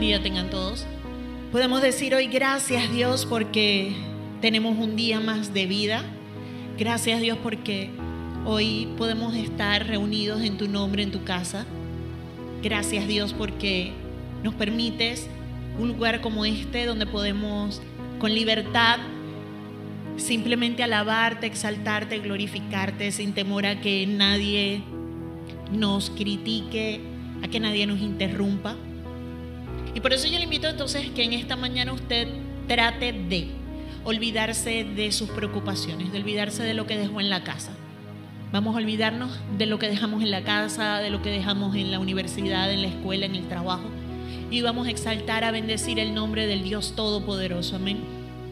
Día tengan todos. Podemos decir hoy gracias Dios porque tenemos un día más de vida. Gracias Dios porque hoy podemos estar reunidos en tu nombre, en tu casa. Gracias Dios porque nos permites un lugar como este donde podemos con libertad simplemente alabarte, exaltarte, glorificarte sin temor a que nadie nos critique, a que nadie nos interrumpa. Y por eso yo le invito entonces que en esta mañana usted trate de olvidarse de sus preocupaciones, de olvidarse de lo que dejó en la casa. Vamos a olvidarnos de lo que dejamos en la casa, de lo que dejamos en la universidad, en la escuela, en el trabajo. Y vamos a exaltar, a bendecir el nombre del Dios Todopoderoso. Amén.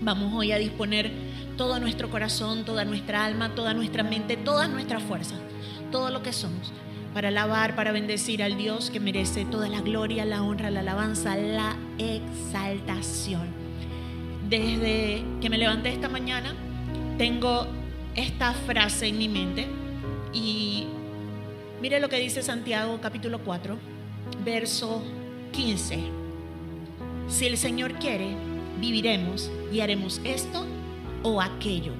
Vamos hoy a disponer todo nuestro corazón, toda nuestra alma, toda nuestra mente, todas nuestras fuerzas, todo lo que somos para alabar, para bendecir al Dios que merece toda la gloria, la honra, la alabanza, la exaltación. Desde que me levanté esta mañana, tengo esta frase en mi mente y mire lo que dice Santiago capítulo 4, verso 15. Si el Señor quiere, viviremos y haremos esto o aquello.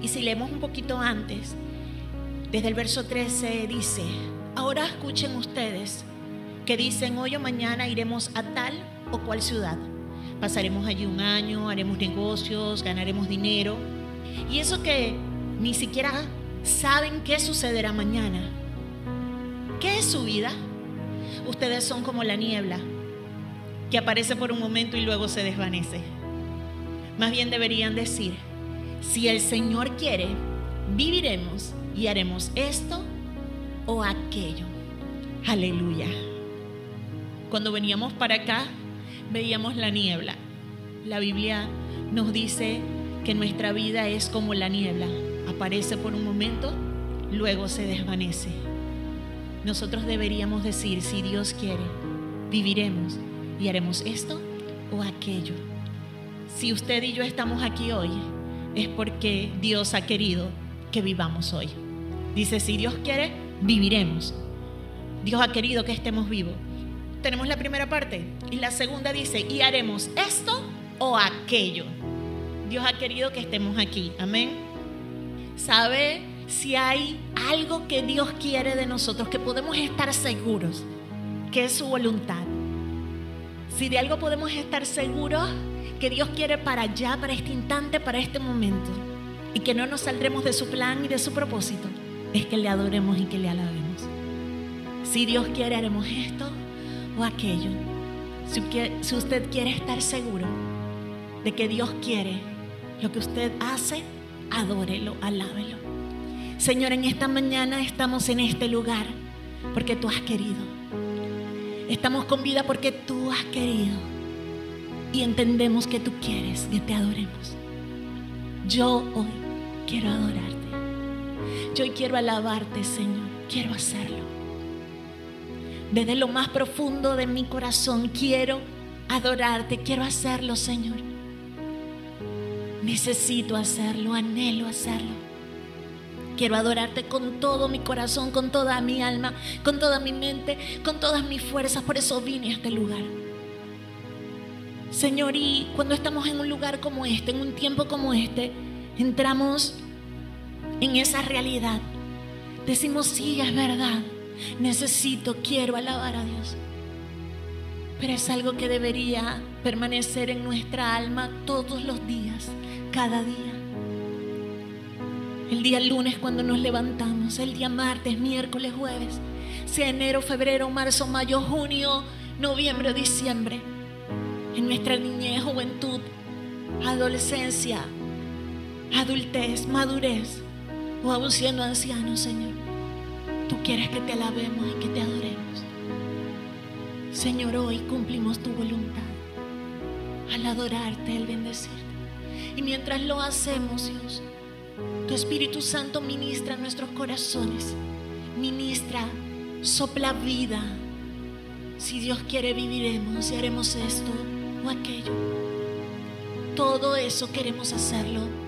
Y si leemos un poquito antes, desde el verso 13 dice, Ahora escuchen ustedes que dicen hoy o mañana iremos a tal o cual ciudad. Pasaremos allí un año, haremos negocios, ganaremos dinero. Y eso que ni siquiera saben qué sucederá mañana. ¿Qué es su vida? Ustedes son como la niebla que aparece por un momento y luego se desvanece. Más bien deberían decir, si el Señor quiere, viviremos y haremos esto o aquello. Aleluya. Cuando veníamos para acá, veíamos la niebla. La Biblia nos dice que nuestra vida es como la niebla. Aparece por un momento, luego se desvanece. Nosotros deberíamos decir, si Dios quiere, viviremos y haremos esto o aquello. Si usted y yo estamos aquí hoy, es porque Dios ha querido que vivamos hoy. Dice, si Dios quiere, viviremos. Dios ha querido que estemos vivos. Tenemos la primera parte. Y la segunda dice, y haremos esto o aquello. Dios ha querido que estemos aquí. Amén. ¿Sabe si hay algo que Dios quiere de nosotros, que podemos estar seguros, que es su voluntad? Si de algo podemos estar seguros, que Dios quiere para allá, para este instante, para este momento, y que no nos saldremos de su plan y de su propósito es que le adoremos y que le alabemos. Si Dios quiere, haremos esto o aquello. Si usted quiere estar seguro de que Dios quiere lo que usted hace, adórelo, alábelo. Señor, en esta mañana estamos en este lugar porque tú has querido. Estamos con vida porque tú has querido. Y entendemos que tú quieres que te adoremos. Yo hoy quiero adorarte. Yo quiero alabarte, Señor. Quiero hacerlo. Desde lo más profundo de mi corazón quiero adorarte. Quiero hacerlo, Señor. Necesito hacerlo, anhelo hacerlo. Quiero adorarte con todo mi corazón, con toda mi alma, con toda mi mente, con todas mis fuerzas. Por eso vine a este lugar. Señor, y cuando estamos en un lugar como este, en un tiempo como este, entramos en esa realidad. Decimos, sí, es verdad. Necesito, quiero alabar a Dios. Pero es algo que debería permanecer en nuestra alma todos los días, cada día. El día lunes cuando nos levantamos, el día martes, miércoles, jueves, sea enero, febrero, marzo, mayo, junio, noviembre diciembre. En nuestra niñez, juventud, adolescencia, adultez, madurez o aún siendo anciano, Señor, tú quieres que te alabemos y que te adoremos. Señor, hoy cumplimos tu voluntad al adorarte, al bendecirte. Y mientras lo hacemos, Dios, tu Espíritu Santo ministra nuestros corazones, ministra, sopla vida. Si Dios quiere, viviremos y haremos esto o aquello. Todo eso queremos hacerlo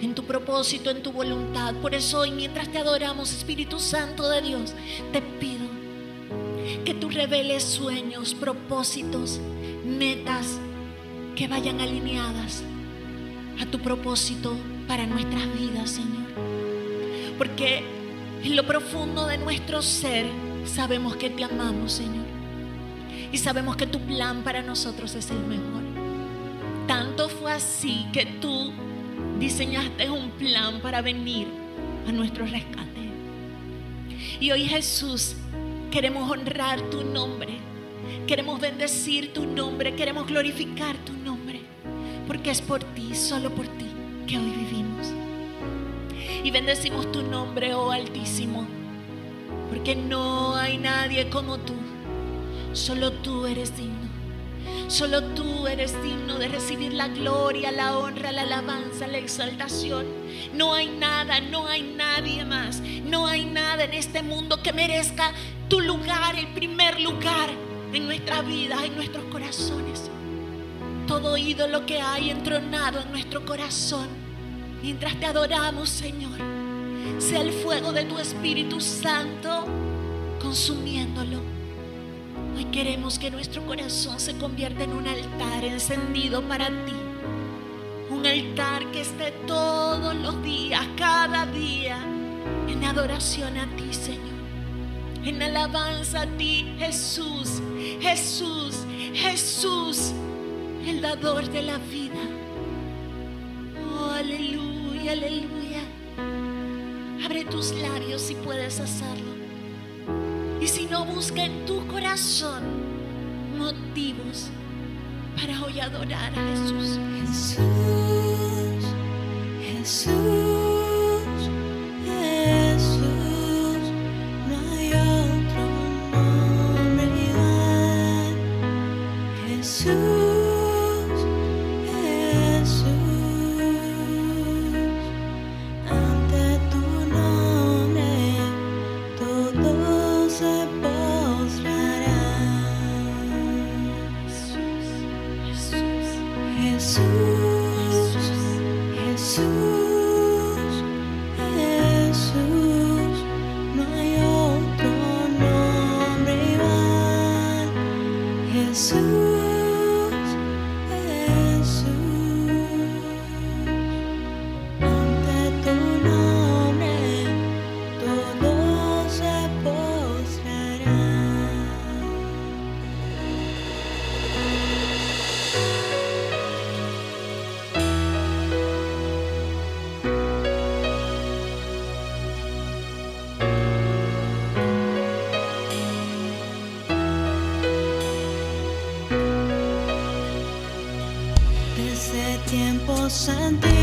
en tu propósito, en tu voluntad. Por eso hoy, mientras te adoramos, Espíritu Santo de Dios, te pido que tú reveles sueños, propósitos, metas que vayan alineadas a tu propósito para nuestras vidas, Señor. Porque en lo profundo de nuestro ser sabemos que te amamos, Señor. Y sabemos que tu plan para nosotros es el mejor. Tanto fue así que tú diseñaste un plan para venir a nuestro rescate. Y hoy Jesús, queremos honrar tu nombre. Queremos bendecir tu nombre. Queremos glorificar tu nombre. Porque es por ti, solo por ti, que hoy vivimos. Y bendecimos tu nombre, oh Altísimo. Porque no hay nadie como tú. Solo tú eres digno. Solo tú eres digno de recibir la gloria, la honra, la alabanza, la exaltación. No hay nada, no hay nadie más. No hay nada en este mundo que merezca tu lugar, el primer lugar en nuestra vida, en nuestros corazones. Todo ídolo que hay entronado en nuestro corazón, mientras te adoramos, Señor, sea el fuego de tu Espíritu Santo consumiéndolo queremos que nuestro corazón se convierta en un altar encendido para ti. Un altar que esté todos los días, cada día, en adoración a ti, Señor. En alabanza a ti, Jesús, Jesús, Jesús, el dador de la vida. Oh, aleluya, aleluya. Abre tus labios si puedes hacerlo. Y si no, busca en tu corazón motivos para hoy adorar a Jesús. Jesús, Jesús, Jesús, no hay otro nombre igual. Jesús. soon. sentir.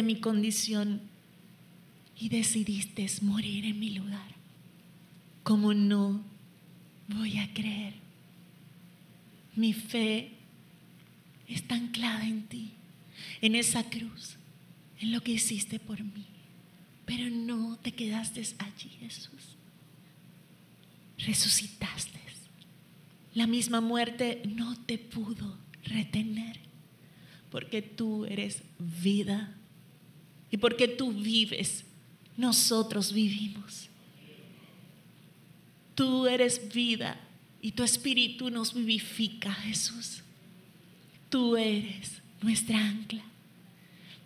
Mi condición y decidiste morir en mi lugar. Como no voy a creer? Mi fe está anclada en ti, en esa cruz, en lo que hiciste por mí. Pero no te quedaste allí, Jesús. Resucitaste. La misma muerte no te pudo retener, porque tú eres vida. Y porque tú vives, nosotros vivimos. Tú eres vida y tu espíritu nos vivifica, Jesús. Tú eres nuestra ancla.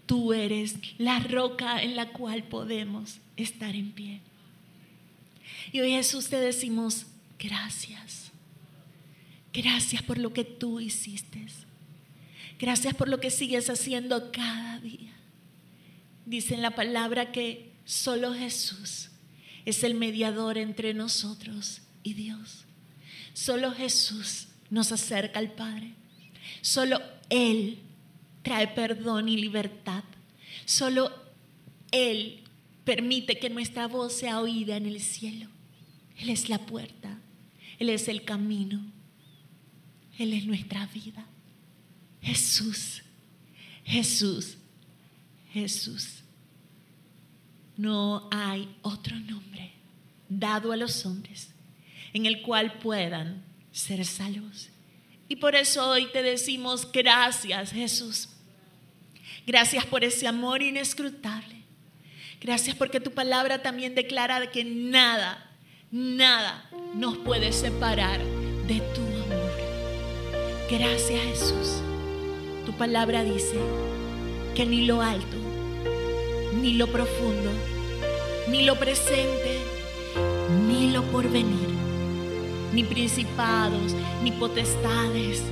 Tú eres la roca en la cual podemos estar en pie. Y hoy Jesús te decimos gracias. Gracias por lo que tú hiciste. Gracias por lo que sigues haciendo cada día. Dice en la palabra que solo Jesús es el mediador entre nosotros y Dios. Solo Jesús nos acerca al Padre. Solo Él trae perdón y libertad. Solo Él permite que nuestra voz sea oída en el cielo. Él es la puerta. Él es el camino. Él es nuestra vida. Jesús, Jesús, Jesús. No hay otro nombre dado a los hombres en el cual puedan ser salvos. Y por eso hoy te decimos gracias Jesús. Gracias por ese amor inescrutable. Gracias porque tu palabra también declara que nada, nada nos puede separar de tu amor. Gracias Jesús. Tu palabra dice que ni lo alto, ni lo profundo, ni lo presente, ni lo porvenir, ni principados, ni potestades,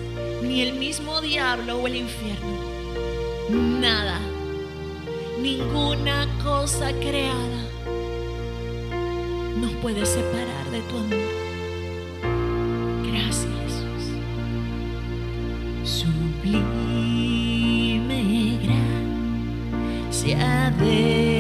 ni el mismo diablo o el infierno. Nada, ninguna cosa creada nos puede separar de tu amor. Gracias Jesús. Sublime gracia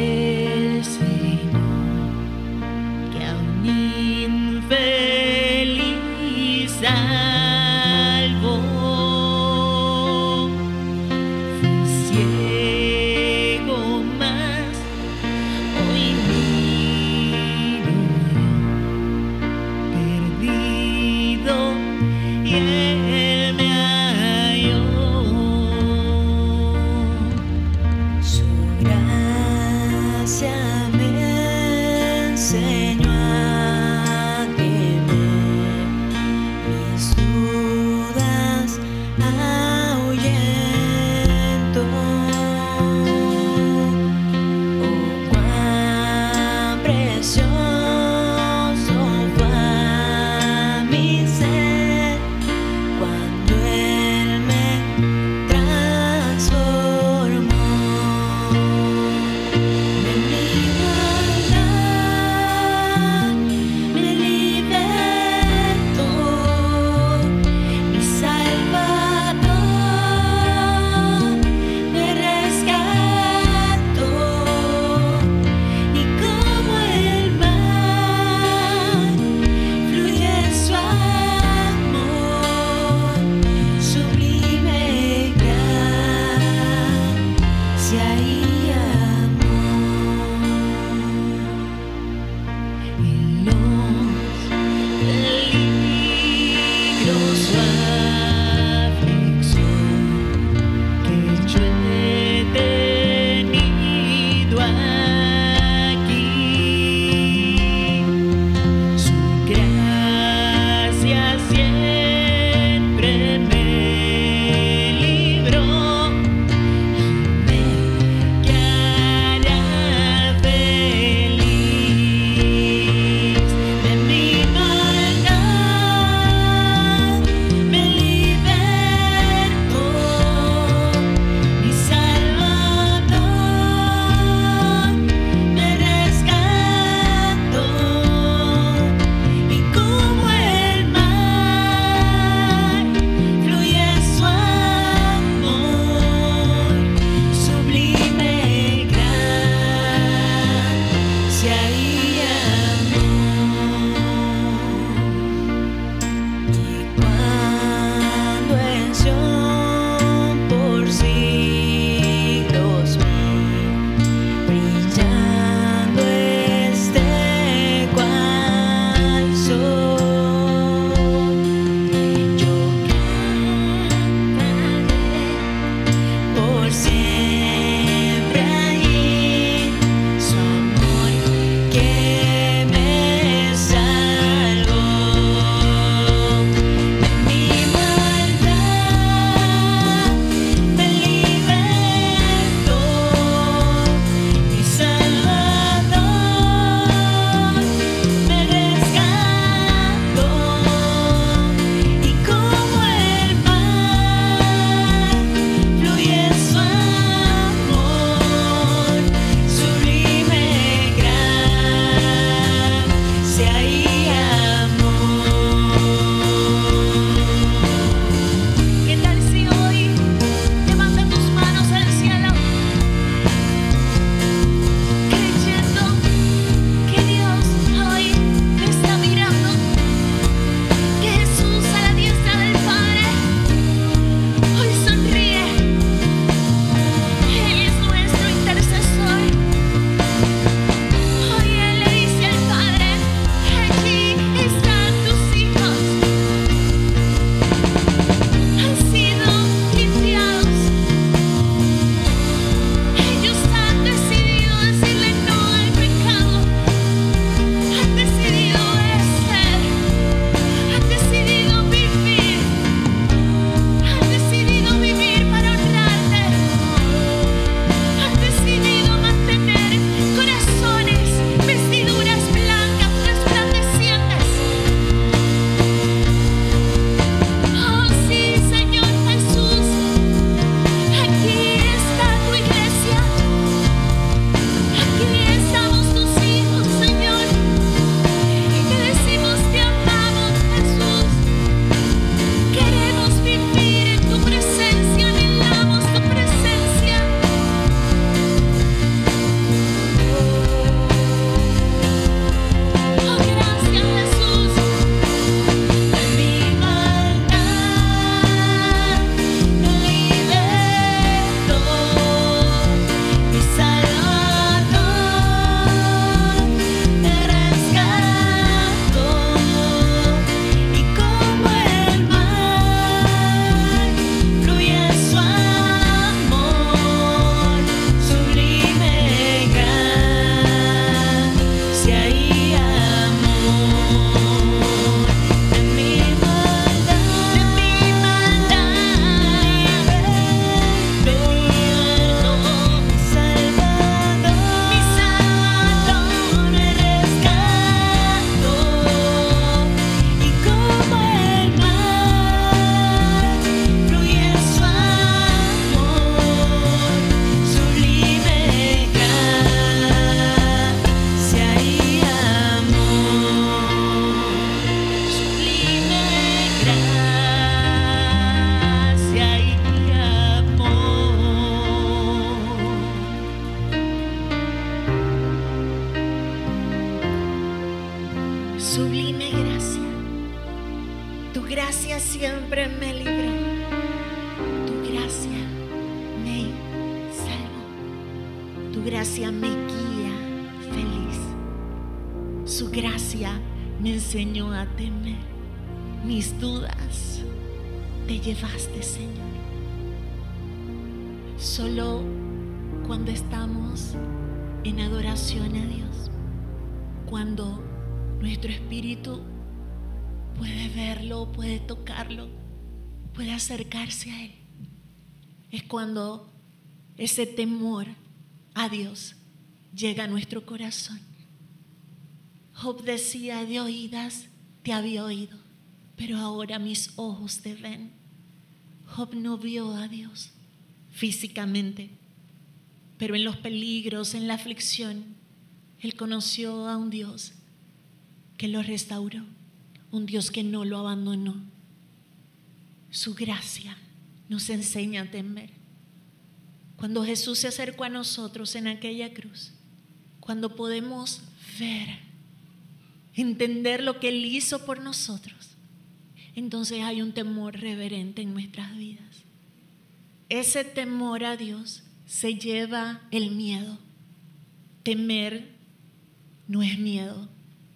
adoración a Dios, cuando nuestro espíritu puede verlo, puede tocarlo, puede acercarse a Él, es cuando ese temor a Dios llega a nuestro corazón. Job decía, de oídas te había oído, pero ahora mis ojos te ven. Job no vio a Dios físicamente, pero en los peligros, en la aflicción, él conoció a un Dios que lo restauró, un Dios que no lo abandonó. Su gracia nos enseña a temer. Cuando Jesús se acercó a nosotros en aquella cruz, cuando podemos ver, entender lo que Él hizo por nosotros, entonces hay un temor reverente en nuestras vidas. Ese temor a Dios se lleva el miedo. Temer no es miedo,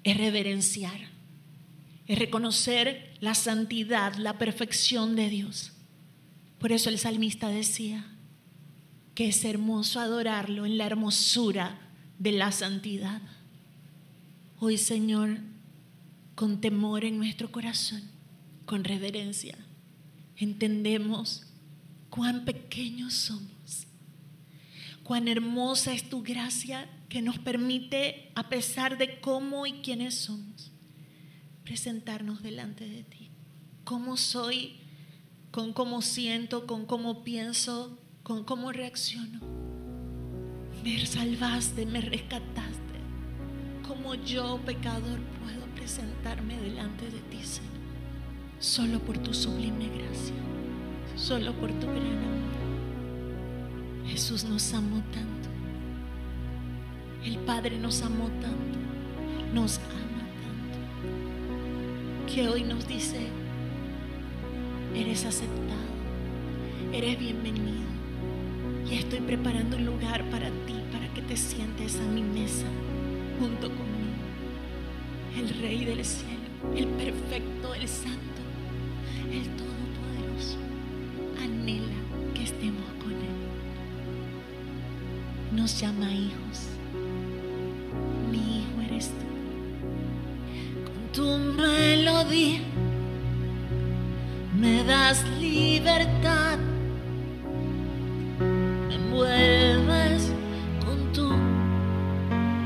es reverenciar, es reconocer la santidad, la perfección de Dios. Por eso el salmista decía que es hermoso adorarlo en la hermosura de la santidad. Hoy, Señor, con temor en nuestro corazón, con reverencia, entendemos cuán pequeños somos, cuán hermosa es tu gracia que nos permite, a pesar de cómo y quiénes somos, presentarnos delante de ti. Cómo soy, con cómo siento, con cómo pienso, con cómo reacciono. Me salvaste, me rescataste. Como yo, pecador, puedo presentarme delante de ti, Señor. Solo por tu sublime gracia, solo por tu gran amor. Jesús nos amó tanto. El Padre nos amó tanto, nos ama tanto, que hoy nos dice, eres aceptado, eres bienvenido. Y estoy preparando un lugar para ti, para que te sientes a mi mesa junto conmigo. El Rey del cielo, el perfecto, el santo, el todopoderoso, anhela Nos llama hijos mi hijo eres tú. Con tu melodía me das libertad, me envuelves con tu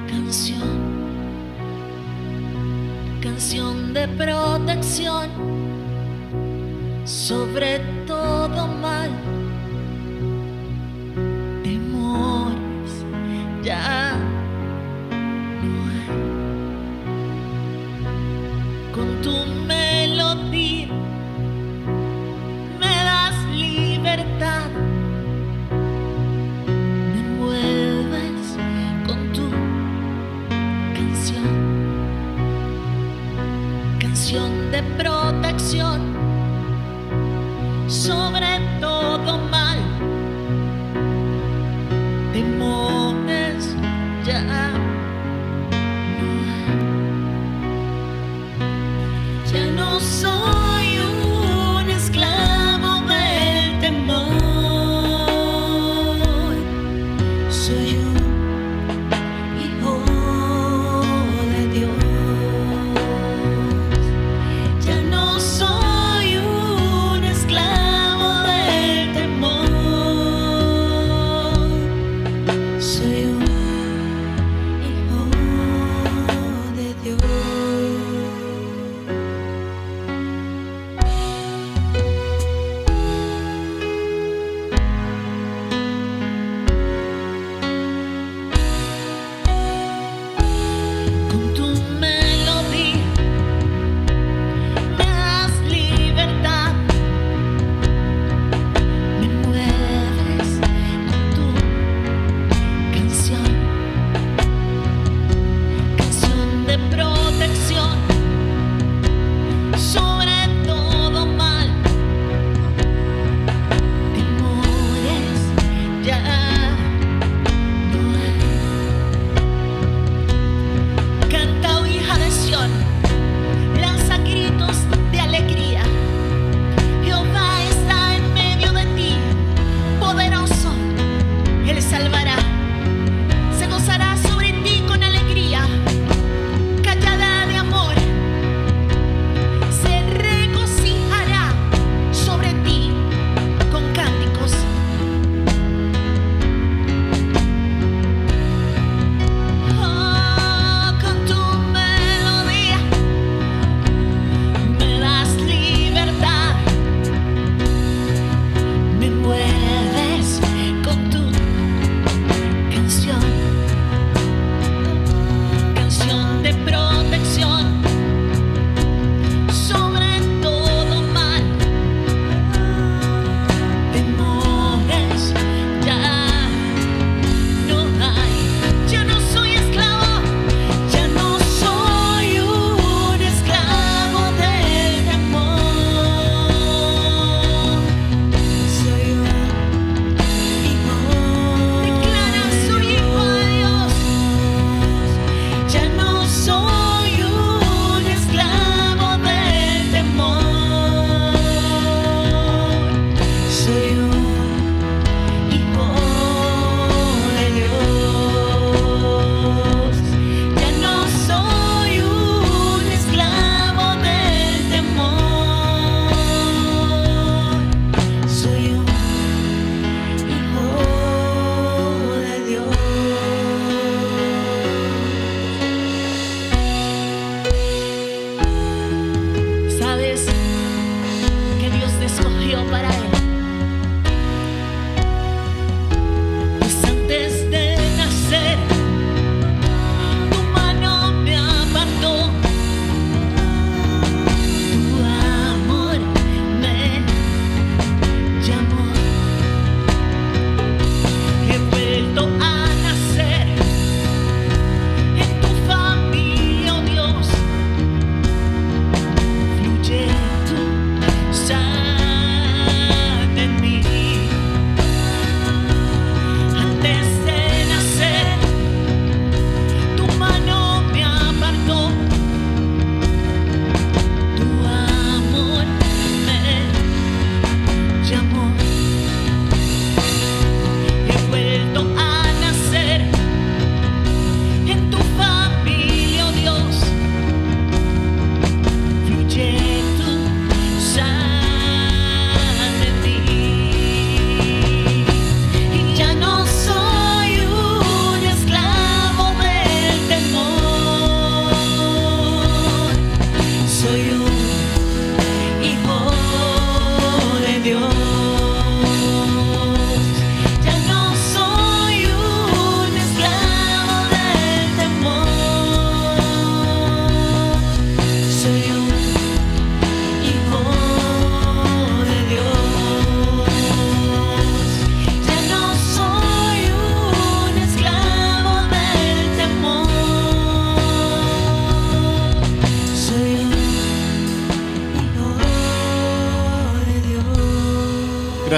canción, canción de protección sobre todo mal.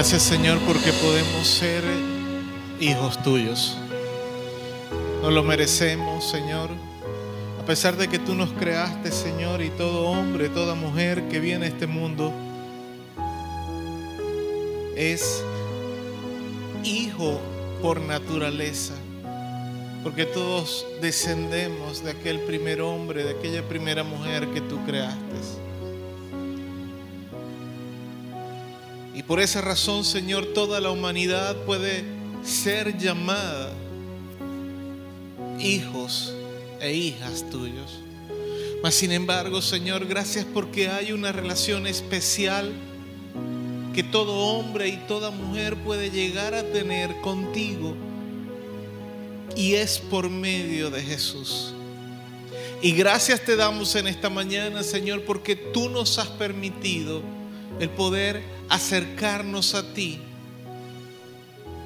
Gracias Señor porque podemos ser hijos tuyos. No lo merecemos, Señor. A pesar de que tú nos creaste, Señor, y todo hombre, toda mujer que viene a este mundo es hijo por naturaleza. Porque todos descendemos de aquel primer hombre, de aquella primera mujer que tú creaste. Y por esa razón, Señor, toda la humanidad puede ser llamada hijos e hijas tuyos. Mas sin embargo, Señor, gracias porque hay una relación especial que todo hombre y toda mujer puede llegar a tener contigo. Y es por medio de Jesús. Y gracias te damos en esta mañana, Señor, porque tú nos has permitido el poder acercarnos a ti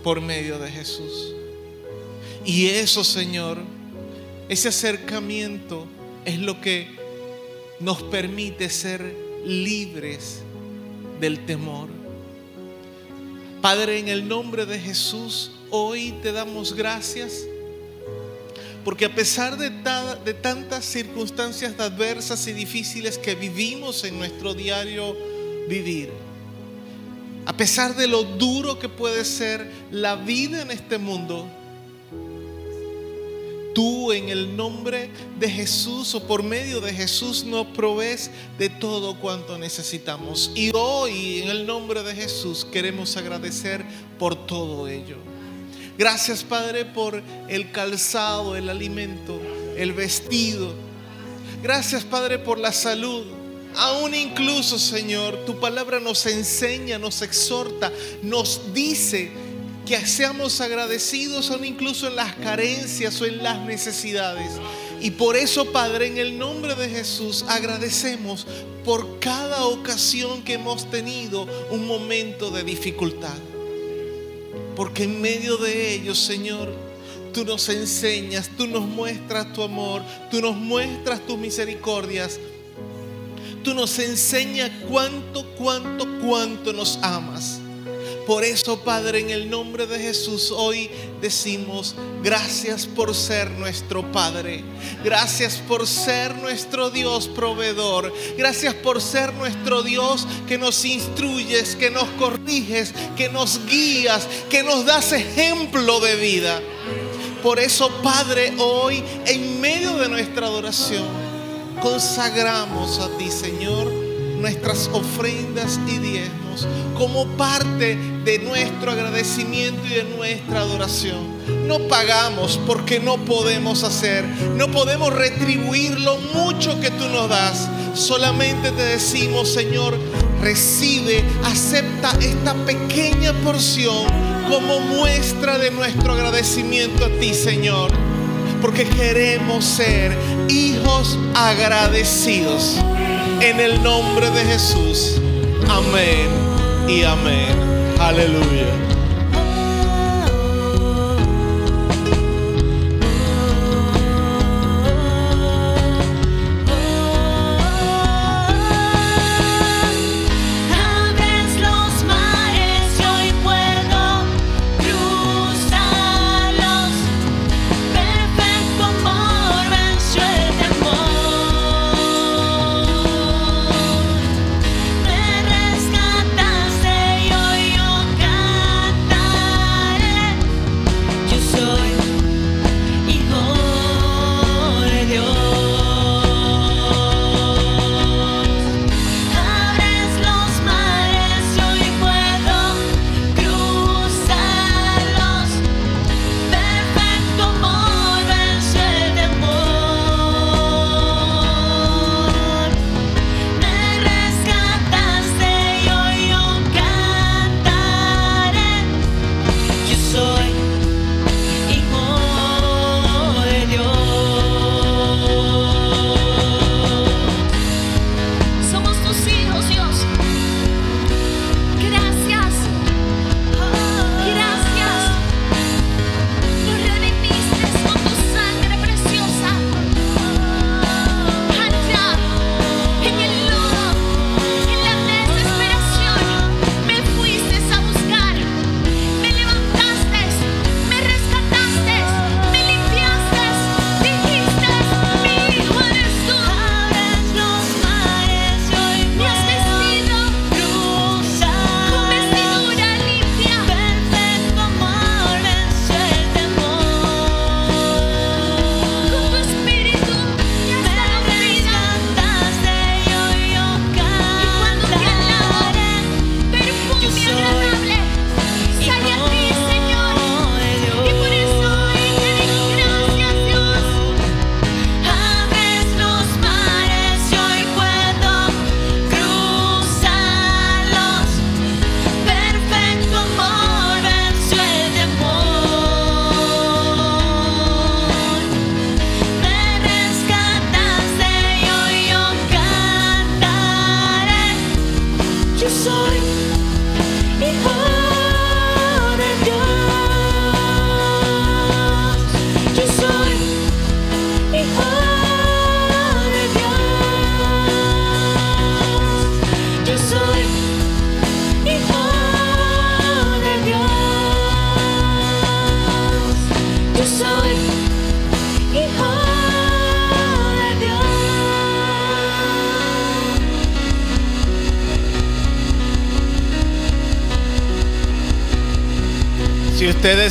por medio de Jesús. Y eso, Señor, ese acercamiento es lo que nos permite ser libres del temor. Padre, en el nombre de Jesús, hoy te damos gracias porque a pesar de, de tantas circunstancias adversas y difíciles que vivimos en nuestro diario vivir, a pesar de lo duro que puede ser la vida en este mundo, tú en el nombre de Jesús o por medio de Jesús nos provees de todo cuanto necesitamos. Y hoy en el nombre de Jesús queremos agradecer por todo ello. Gracias Padre por el calzado, el alimento, el vestido. Gracias Padre por la salud. Aún incluso Señor, tu palabra nos enseña, nos exhorta, nos dice que seamos agradecidos aún incluso en las carencias o en las necesidades. Y por eso, Padre, en el nombre de Jesús, agradecemos por cada ocasión que hemos tenido un momento de dificultad. Porque en medio de ellos, Señor, tú nos enseñas, tú nos muestras tu amor, tú nos muestras tus misericordias. Tú nos enseñas cuánto, cuánto, cuánto nos amas. Por eso, Padre, en el nombre de Jesús, hoy decimos gracias por ser nuestro Padre. Gracias por ser nuestro Dios proveedor. Gracias por ser nuestro Dios que nos instruyes, que nos corriges, que nos guías, que nos das ejemplo de vida. Por eso, Padre, hoy, en medio de nuestra adoración, consagramos a ti, Señor, nuestras ofrendas y diezmos como parte de nuestro agradecimiento y de nuestra adoración. No pagamos porque no podemos hacer, no podemos retribuir lo mucho que tú nos das. Solamente te decimos, Señor, recibe, acepta esta pequeña porción como muestra de nuestro agradecimiento a ti, Señor porque queremos ser hijos agradecidos. En el nombre de Jesús. Amén y amén. Aleluya.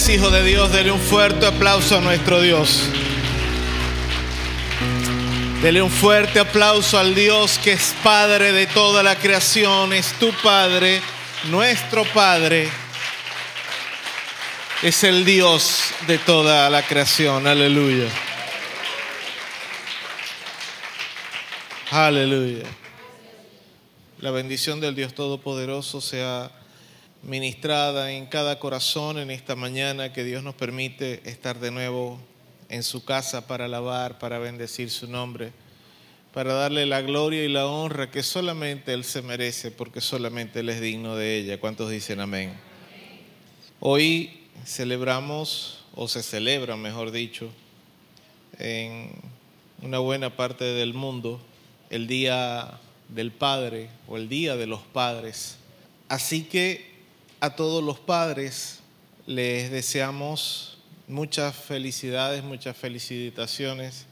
Hijo de Dios, dele un fuerte aplauso a nuestro Dios. Dele un fuerte aplauso al Dios que es Padre de toda la creación, es tu Padre, nuestro Padre. Es el Dios de toda la creación. Aleluya. Aleluya. La bendición del Dios Todopoderoso sea ministrada en cada corazón en esta mañana que Dios nos permite estar de nuevo en su casa para alabar, para bendecir su nombre, para darle la gloria y la honra que solamente Él se merece porque solamente Él es digno de ella. ¿Cuántos dicen amén? Hoy celebramos, o se celebra, mejor dicho, en una buena parte del mundo, el Día del Padre o el Día de los Padres. Así que a todos los padres les deseamos muchas felicidades, muchas felicitaciones.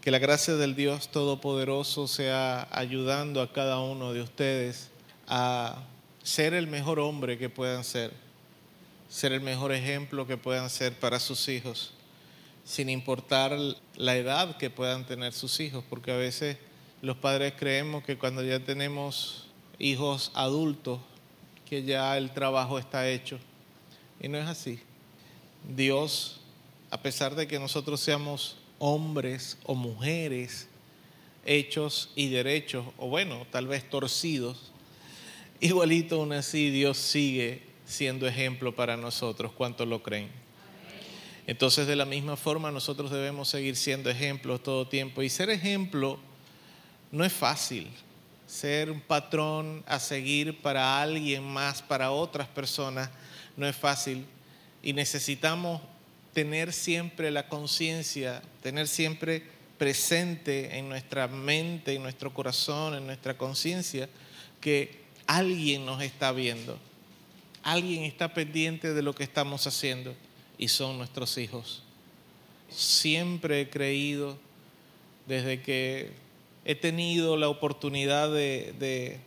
Que la gracia del Dios Todopoderoso sea ayudando a cada uno de ustedes a ser el mejor hombre que puedan ser, ser el mejor ejemplo que puedan ser para sus hijos, sin importar la edad que puedan tener sus hijos, porque a veces los padres creemos que cuando ya tenemos hijos adultos, que ya el trabajo está hecho. Y no es así. Dios, a pesar de que nosotros seamos hombres o mujeres hechos y derechos, o bueno, tal vez torcidos, igualito aún así Dios sigue siendo ejemplo para nosotros. ¿Cuántos lo creen? Entonces, de la misma forma, nosotros debemos seguir siendo ejemplos todo tiempo. Y ser ejemplo no es fácil. Ser un patrón a seguir para alguien más, para otras personas, no es fácil. Y necesitamos tener siempre la conciencia, tener siempre presente en nuestra mente, en nuestro corazón, en nuestra conciencia, que alguien nos está viendo, alguien está pendiente de lo que estamos haciendo y son nuestros hijos. Siempre he creído, desde que he tenido la oportunidad de,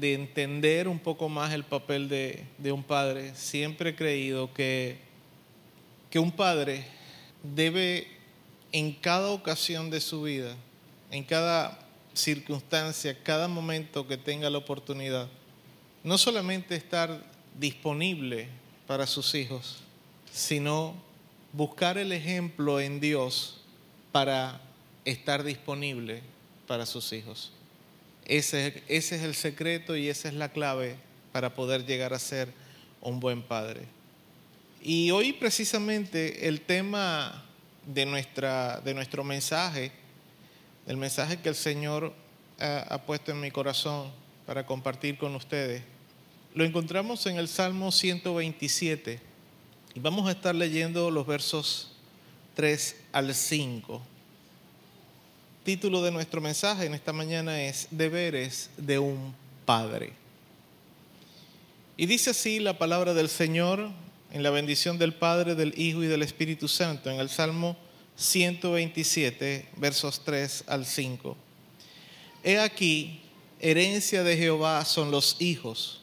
entender un poco más el papel de, un padre. Siempre he creído que, un padre debe en cada ocasión de su vida, en cada circunstancia, cada momento que tenga la oportunidad, no solamente estar disponible para sus hijos, sino buscar el ejemplo en Dios para estar disponible para sus hijos. Ese, es el secreto y esa es la clave para poder llegar a ser un buen padre. Y hoy precisamente el tema de, nuestra, de nuestro mensaje, el mensaje que el Señor ha, ha, puesto en mi corazón para compartir con ustedes, lo encontramos en el Salmo 127 y vamos a estar leyendo los versos 3 al 5 título de nuestro mensaje en esta mañana es Deberes de un Padre. Y dice así la palabra del Señor en la bendición del Padre, del Hijo y del Espíritu Santo, en el Salmo 127, versos 3 al 5. He aquí, herencia de Jehová son los hijos,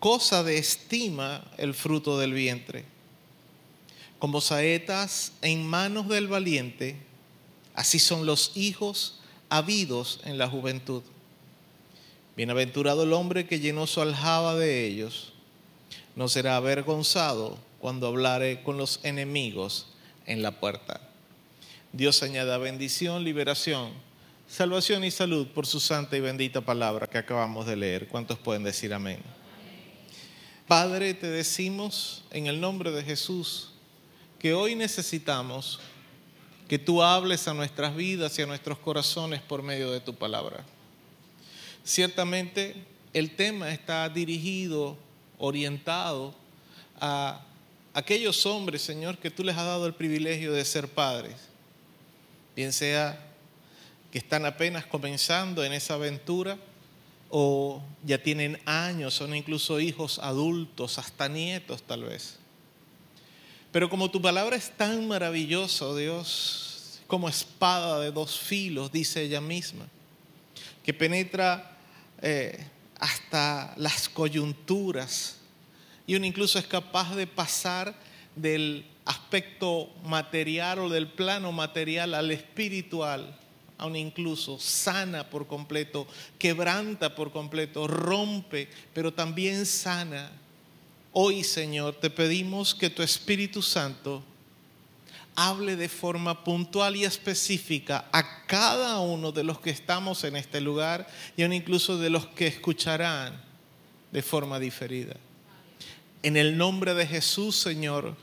cosa de estima el fruto del vientre. Como saetas en manos del valiente, Así son los hijos habidos en la juventud. Bienaventurado el hombre que llenó su aljaba de ellos. No será avergonzado cuando hablare con los enemigos en la puerta. Dios añada bendición, liberación, salvación y salud por su santa y bendita palabra que acabamos de leer. ¿Cuántos pueden decir amén? Padre, te decimos en el nombre de Jesús que hoy necesitamos que tú hables a nuestras vidas y a nuestros corazones por medio de tu palabra. Ciertamente el tema está dirigido, orientado a aquellos hombres, Señor, que tú les has dado el privilegio de ser padres, bien sea que están apenas comenzando en esa aventura o ya tienen años, son incluso hijos adultos, hasta nietos tal vez. Pero como tu palabra es tan maravillosa, Dios, como espada de dos filos, dice ella misma, que penetra eh, hasta las coyunturas Y uno incluso es capaz de pasar del aspecto material o del plano material al espiritual, aún incluso sana por completo, quebranta por completo, rompe, pero también sana. Hoy, Señor, te pedimos que tu Espíritu Santo hable de forma puntual y específica a cada uno de los que estamos en este lugar y aún incluso de los que escucharán de forma diferida. En el nombre de Jesús, Señor,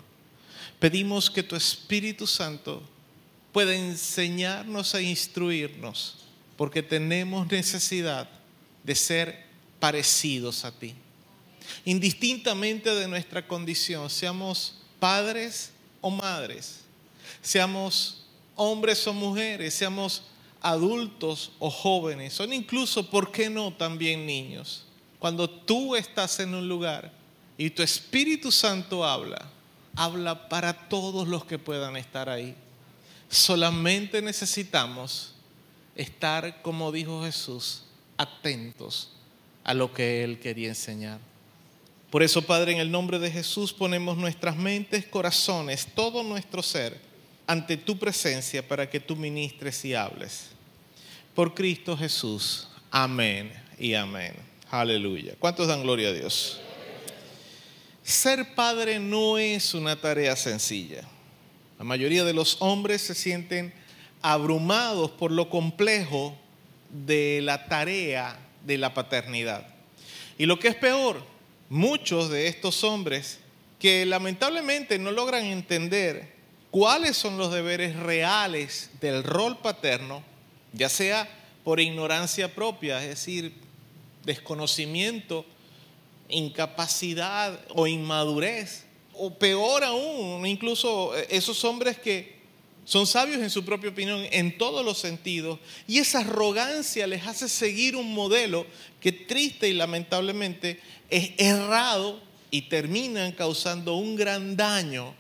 pedimos que tu Espíritu Santo pueda enseñarnos e instruirnos, porque tenemos necesidad de ser parecidos a ti. Indistintamente de nuestra condición, seamos padres o madres, seamos hombres o mujeres, seamos adultos o jóvenes, son incluso, ¿por qué no?, también niños. Cuando tú estás en un lugar y tu Espíritu Santo habla, habla para todos los que puedan estar ahí. Solamente necesitamos estar, como dijo Jesús, atentos a lo que Él quería enseñar. Por eso, Padre, en el nombre de Jesús ponemos nuestras mentes, corazones, todo nuestro ser ante tu presencia para que tú ministres y hables. Por Cristo Jesús. Amén y amén. Aleluya. ¿Cuántos dan gloria a Dios? Ser padre no es una tarea sencilla. La mayoría de los hombres se sienten abrumados por lo complejo de la tarea de la paternidad. Y lo que es peor, muchos de estos hombres que lamentablemente no logran entender cuáles son los deberes reales del rol paterno, ya sea por ignorancia propia, es decir, desconocimiento incapacidad o inmadurez, o peor aún, incluso eh, esos hombres que son sabios en su propia opinión en todos los sentidos, y esa arrogancia les hace seguir un modelo que triste y lamentablemente es errado y terminan causando un gran daño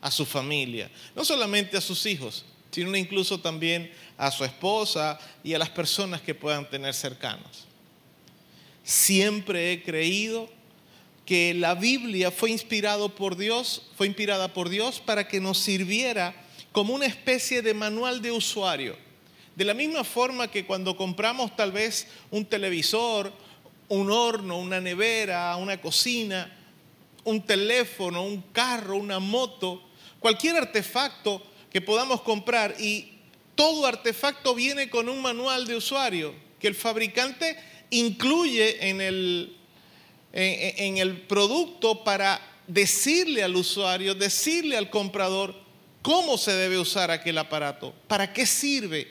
a su familia, no solamente a sus hijos, sino incluso también a su esposa y a las personas que puedan tener cercanos. Siempre he creído que la Biblia fue inspirado por Dios, fue inspirada por Dios para que nos sirviera como una especie de manual de usuario. De la misma forma que cuando compramos tal vez un televisor, un horno, una nevera, una cocina, un teléfono, un carro, una moto, cualquier artefacto que podamos comprar. Y todo artefacto viene con un manual de usuario que el fabricante incluye en el, en, el producto para decirle al usuario, decirle al comprador cómo se debe usar aquel aparato, para qué sirve,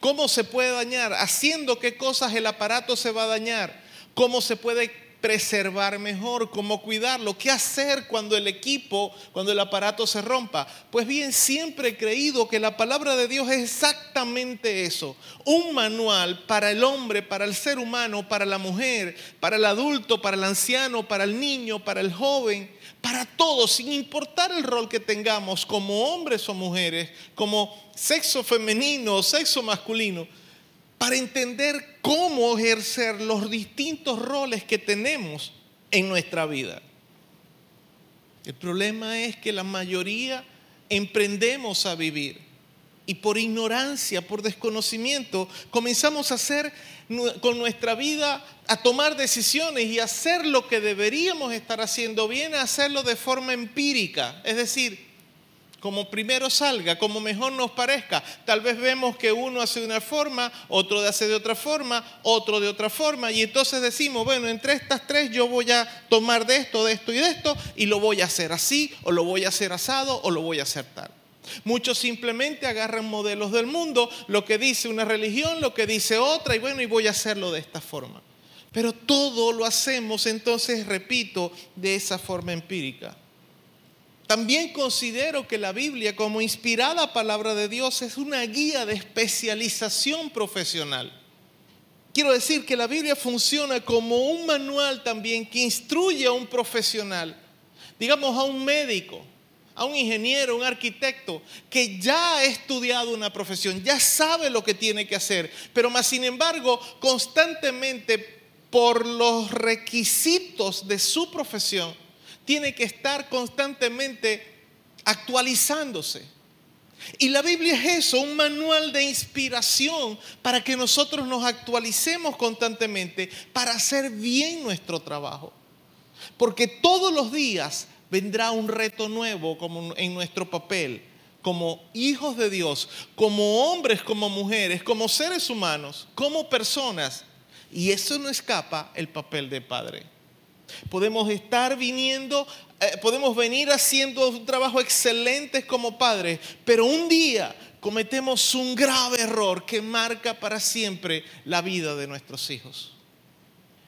cómo se puede dañar, haciendo qué cosas el aparato se va a dañar, cómo se puede preservar mejor, cómo cuidarlo, qué hacer cuando el equipo, cuando el aparato se rompa. Pues bien, siempre he creído que la palabra de Dios es exactamente eso, un manual para el hombre, para el ser humano, para la mujer, para el adulto, para el anciano, para el niño, para el joven, para todos, sin importar el rol que tengamos como hombres o mujeres, como sexo femenino o sexo masculino para entender cómo ejercer los distintos roles que tenemos en nuestra vida. El problema es que la mayoría emprendemos a vivir y por ignorancia, por desconocimiento, comenzamos a hacer con nuestra vida, a tomar decisiones y hacer lo que deberíamos estar haciendo bien, a hacerlo de forma empírica. Es decir, como primero salga, como mejor nos parezca. Tal vez vemos que uno hace de una forma, otro hace de otra forma, otro de otra forma, y entonces decimos, bueno, entre estas tres yo voy a tomar de esto, de esto y de esto, y lo voy a hacer así, o lo voy a hacer asado, o lo voy a hacer tal. Muchos simplemente agarran modelos del mundo, lo que dice una religión, lo que dice otra, y bueno, y voy a hacerlo de esta forma. Pero todo lo hacemos entonces, repito, de esa forma empírica. También considero que la Biblia como inspirada palabra de Dios es una guía de especialización profesional. Quiero decir que la Biblia funciona como un manual también que instruye a un profesional, digamos a un médico, a un ingeniero, un arquitecto, que ya ha estudiado una profesión, ya sabe lo que tiene que hacer, pero más sin embargo constantemente por los requisitos de su profesión tiene que estar constantemente actualizándose. Y la Biblia es eso, un manual de inspiración para que nosotros nos actualicemos constantemente para hacer bien nuestro trabajo. Porque todos los días vendrá un reto nuevo como en nuestro papel, como hijos de Dios, como hombres, como mujeres, como seres humanos, como personas. Y eso no escapa el papel de padre. Podemos estar viniendo, eh, podemos venir haciendo un trabajo excelente como padres, pero un día cometemos un grave error que marca para siempre la vida de nuestros hijos.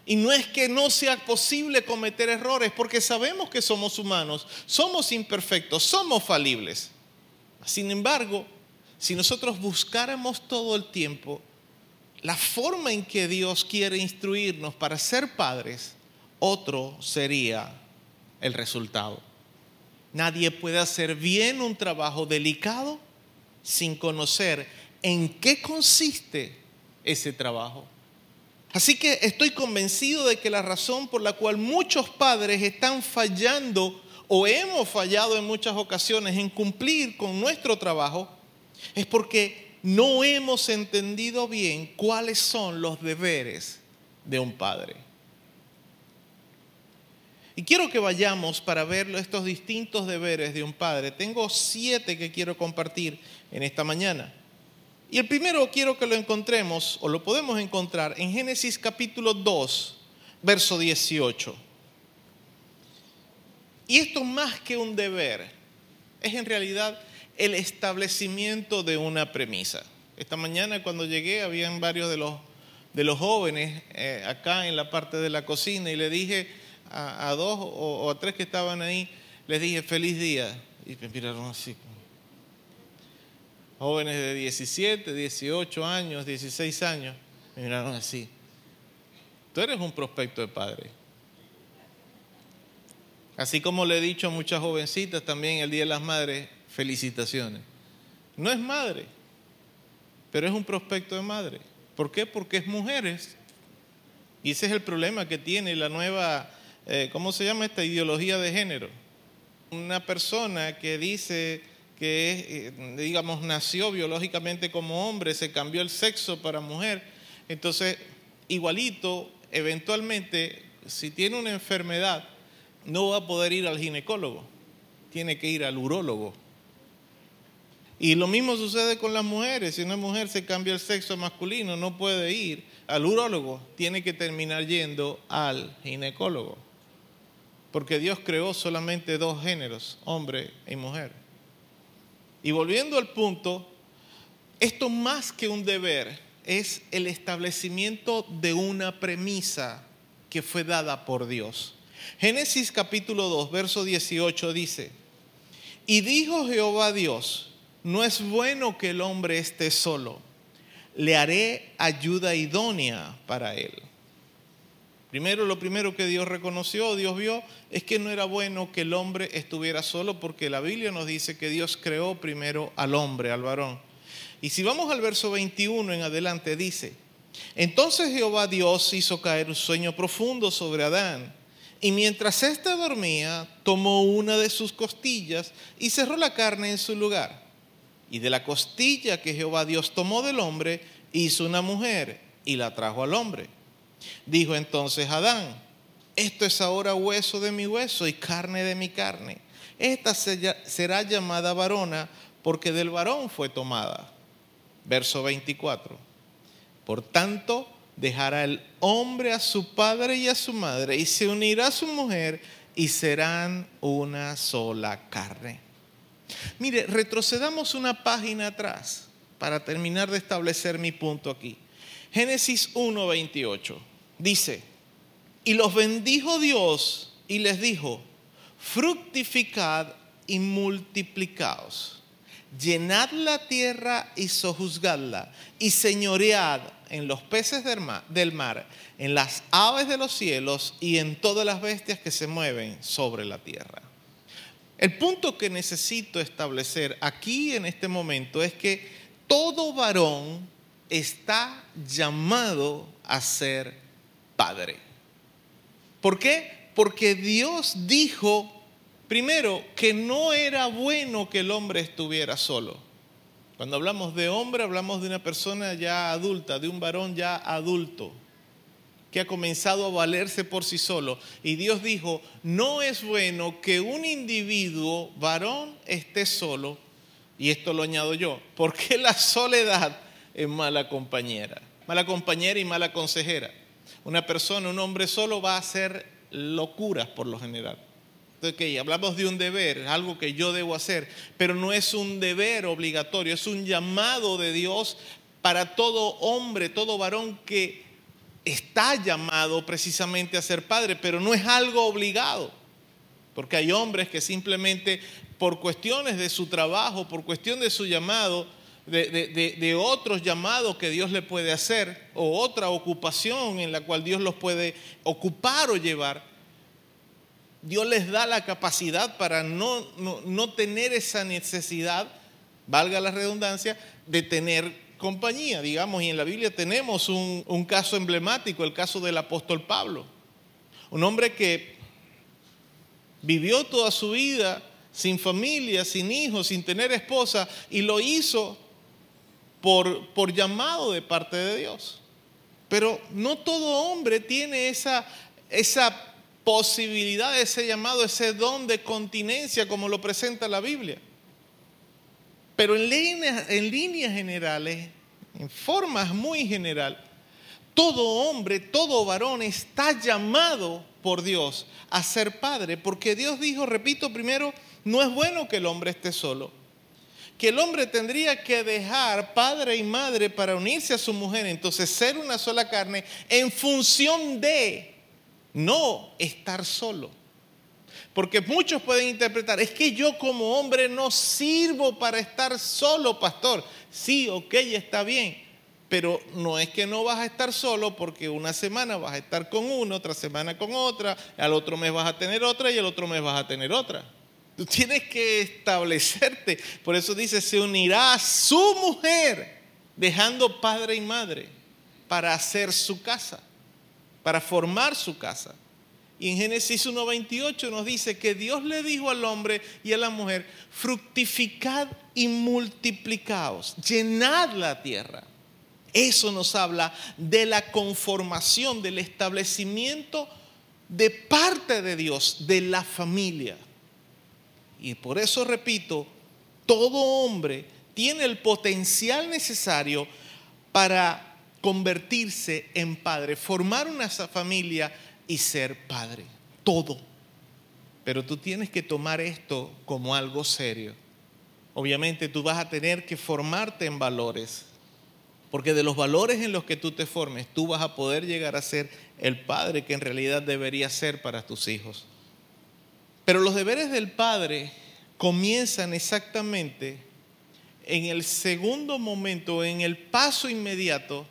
Y no es que no sea posible cometer errores, porque sabemos que somos humanos, somos imperfectos, somos falibles. Sin embargo, si nosotros buscáramos todo el tiempo la forma en que Dios quiere instruirnos para ser padres, otro sería el resultado. Nadie puede hacer bien un trabajo delicado sin conocer en qué consiste ese trabajo. Así que estoy convencido de que la razón por la cual muchos padres están fallando o hemos fallado en muchas ocasiones en cumplir con nuestro trabajo es porque no hemos entendido bien cuáles son los deberes de un padre. Y quiero que vayamos para ver estos distintos deberes de un padre. Tengo siete que quiero compartir en esta mañana. Y el primero quiero que lo encontremos, o lo podemos encontrar, en Génesis capítulo 2, verso 18. Y esto más que un deber, es en realidad el establecimiento de una premisa. Esta mañana cuando llegué habían varios de los, de los jóvenes eh, acá en la parte de la cocina y le dije, a, dos o, a tres que estaban ahí, les dije feliz día. Y me miraron así. Jóvenes de 17, 18 años, 16 años, me miraron así. Tú eres un prospecto de padre. Así como le he dicho a muchas jovencitas también el Día de las Madres, felicitaciones. No es madre, pero es un prospecto de madre. ¿Por qué? Porque es mujeres. Y ese es el problema que tiene la nueva eh, ¿cómo se llama esta ideología de género? Una persona que dice que, eh, digamos, nació biológicamente como hombre, se cambió el sexo para mujer, entonces, igualito, eventualmente, si tiene una enfermedad, no va a poder ir al ginecólogo, tiene que ir al urólogo. Y lo mismo sucede con las mujeres. Si una mujer se cambia el sexo masculino, no puede ir al urólogo, tiene que terminar yendo al ginecólogo porque Dios creó solamente dos géneros, hombre y mujer. Y volviendo al punto, esto más que un deber es el establecimiento de una premisa que fue dada por Dios. Génesis capítulo 2, verso 18 dice, y dijo Jehová Dios, no es bueno que el hombre esté solo, le haré ayuda idónea para él. Primero, lo primero que Dios reconoció, Dios vio, es que no era bueno que el hombre estuviera solo, porque la Biblia nos dice que Dios creó primero al hombre, al varón. Y si vamos al verso 21 en adelante, dice, entonces Jehová Dios hizo caer un sueño profundo sobre Adán, y mientras éste dormía, tomó una de sus costillas y cerró la carne en su lugar. Y de la costilla que Jehová Dios tomó del hombre, hizo una mujer y la trajo al hombre. Dijo entonces Adán, esto es ahora hueso de mi hueso y carne de mi carne. Esta será llamada varona porque del varón fue tomada. Verso 24. Por tanto, dejará el hombre a su padre y a su madre y se unirá a su mujer y serán una sola carne. Mire, retrocedamos una página atrás para terminar de establecer mi punto aquí. Génesis 1.28 dice, y los bendijo Dios y les dijo, fructificad y multiplicaos, llenad la tierra y sojuzgadla, y señoread en los peces del mar, en las aves de los cielos y en todas las bestias que se mueven sobre la tierra. El punto que necesito establecer aquí en este momento es que todo varón está llamado a ser padre. ¿Por qué? porque Dios dijo, primero, que no era bueno que el hombre estuviera solo. Cuando hablamos de hombre, hablamos de una persona ya adulta, de un varón ya adulto, que ha comenzado a valerse por sí solo. Y Dios dijo, no es bueno que un individuo varón esté solo. Y esto lo añado yo, porque la soledad es mala compañera, mala compañera y mala consejera. Una persona, un hombre solo va a hacer locuras por lo general. Entonces, hablamos de un deber, algo que yo debo hacer, pero no es un deber obligatorio, es un llamado de Dios para todo hombre, todo varón que está llamado precisamente a ser padre, pero no es algo obligado. Porque hay hombres que simplemente por cuestiones de su trabajo, por cuestión de su llamado, de, de, otros llamados que Dios le puede hacer, o otra ocupación en la cual Dios los puede ocupar o llevar, Dios les da la capacidad para no, no, tener esa necesidad, valga la redundancia, de tener compañía. Digamos, y en la Biblia tenemos un, un caso emblemático, el caso del apóstol Pablo. Un hombre que vivió toda su vida sin familia, sin hijos, sin tener esposa, y lo hizo por, llamado de parte de Dios. Pero no todo hombre tiene esa, esa posibilidad, ese llamado, ese don de continencia como lo presenta la Biblia. Pero en líneas, en generales, en formas muy general, todo hombre, todo varón está llamado por Dios a ser padre, porque Dios dijo, repito primero, no es bueno que el hombre esté solo, que el hombre tendría que dejar padre y madre para unirse a su mujer, entonces ser una sola carne en función de no estar solo. Porque muchos pueden interpretar, es que yo como hombre no sirvo para estar solo, pastor. Sí, ok, está bien. Pero no es que no vas a estar solo porque una semana vas a estar con uno, otra semana con otra, al otro mes vas a tener otra y el otro mes vas a tener otra. Tú tienes que establecerte. Por eso dice, se unirá a su mujer, dejando padre y madre para hacer su casa para formar su casa. Y en Génesis 1.28 nos dice que Dios le dijo al hombre y a la mujer, fructificad y multiplicaos, llenad la tierra. Eso nos habla de la conformación, del establecimiento de parte de Dios, de la familia. Y por eso repito, todo hombre tiene el potencial necesario para convertirse en padre, formar una familia y ser padre. Todo. Pero tú tienes que tomar esto como algo serio. Obviamente tú vas a tener que formarte en valores. Porque de los valores en los que tú te formes, tú vas a poder llegar a ser el padre que en realidad deberías ser para tus hijos. Pero los deberes del padre comienzan exactamente en el segundo momento, en el paso inmediato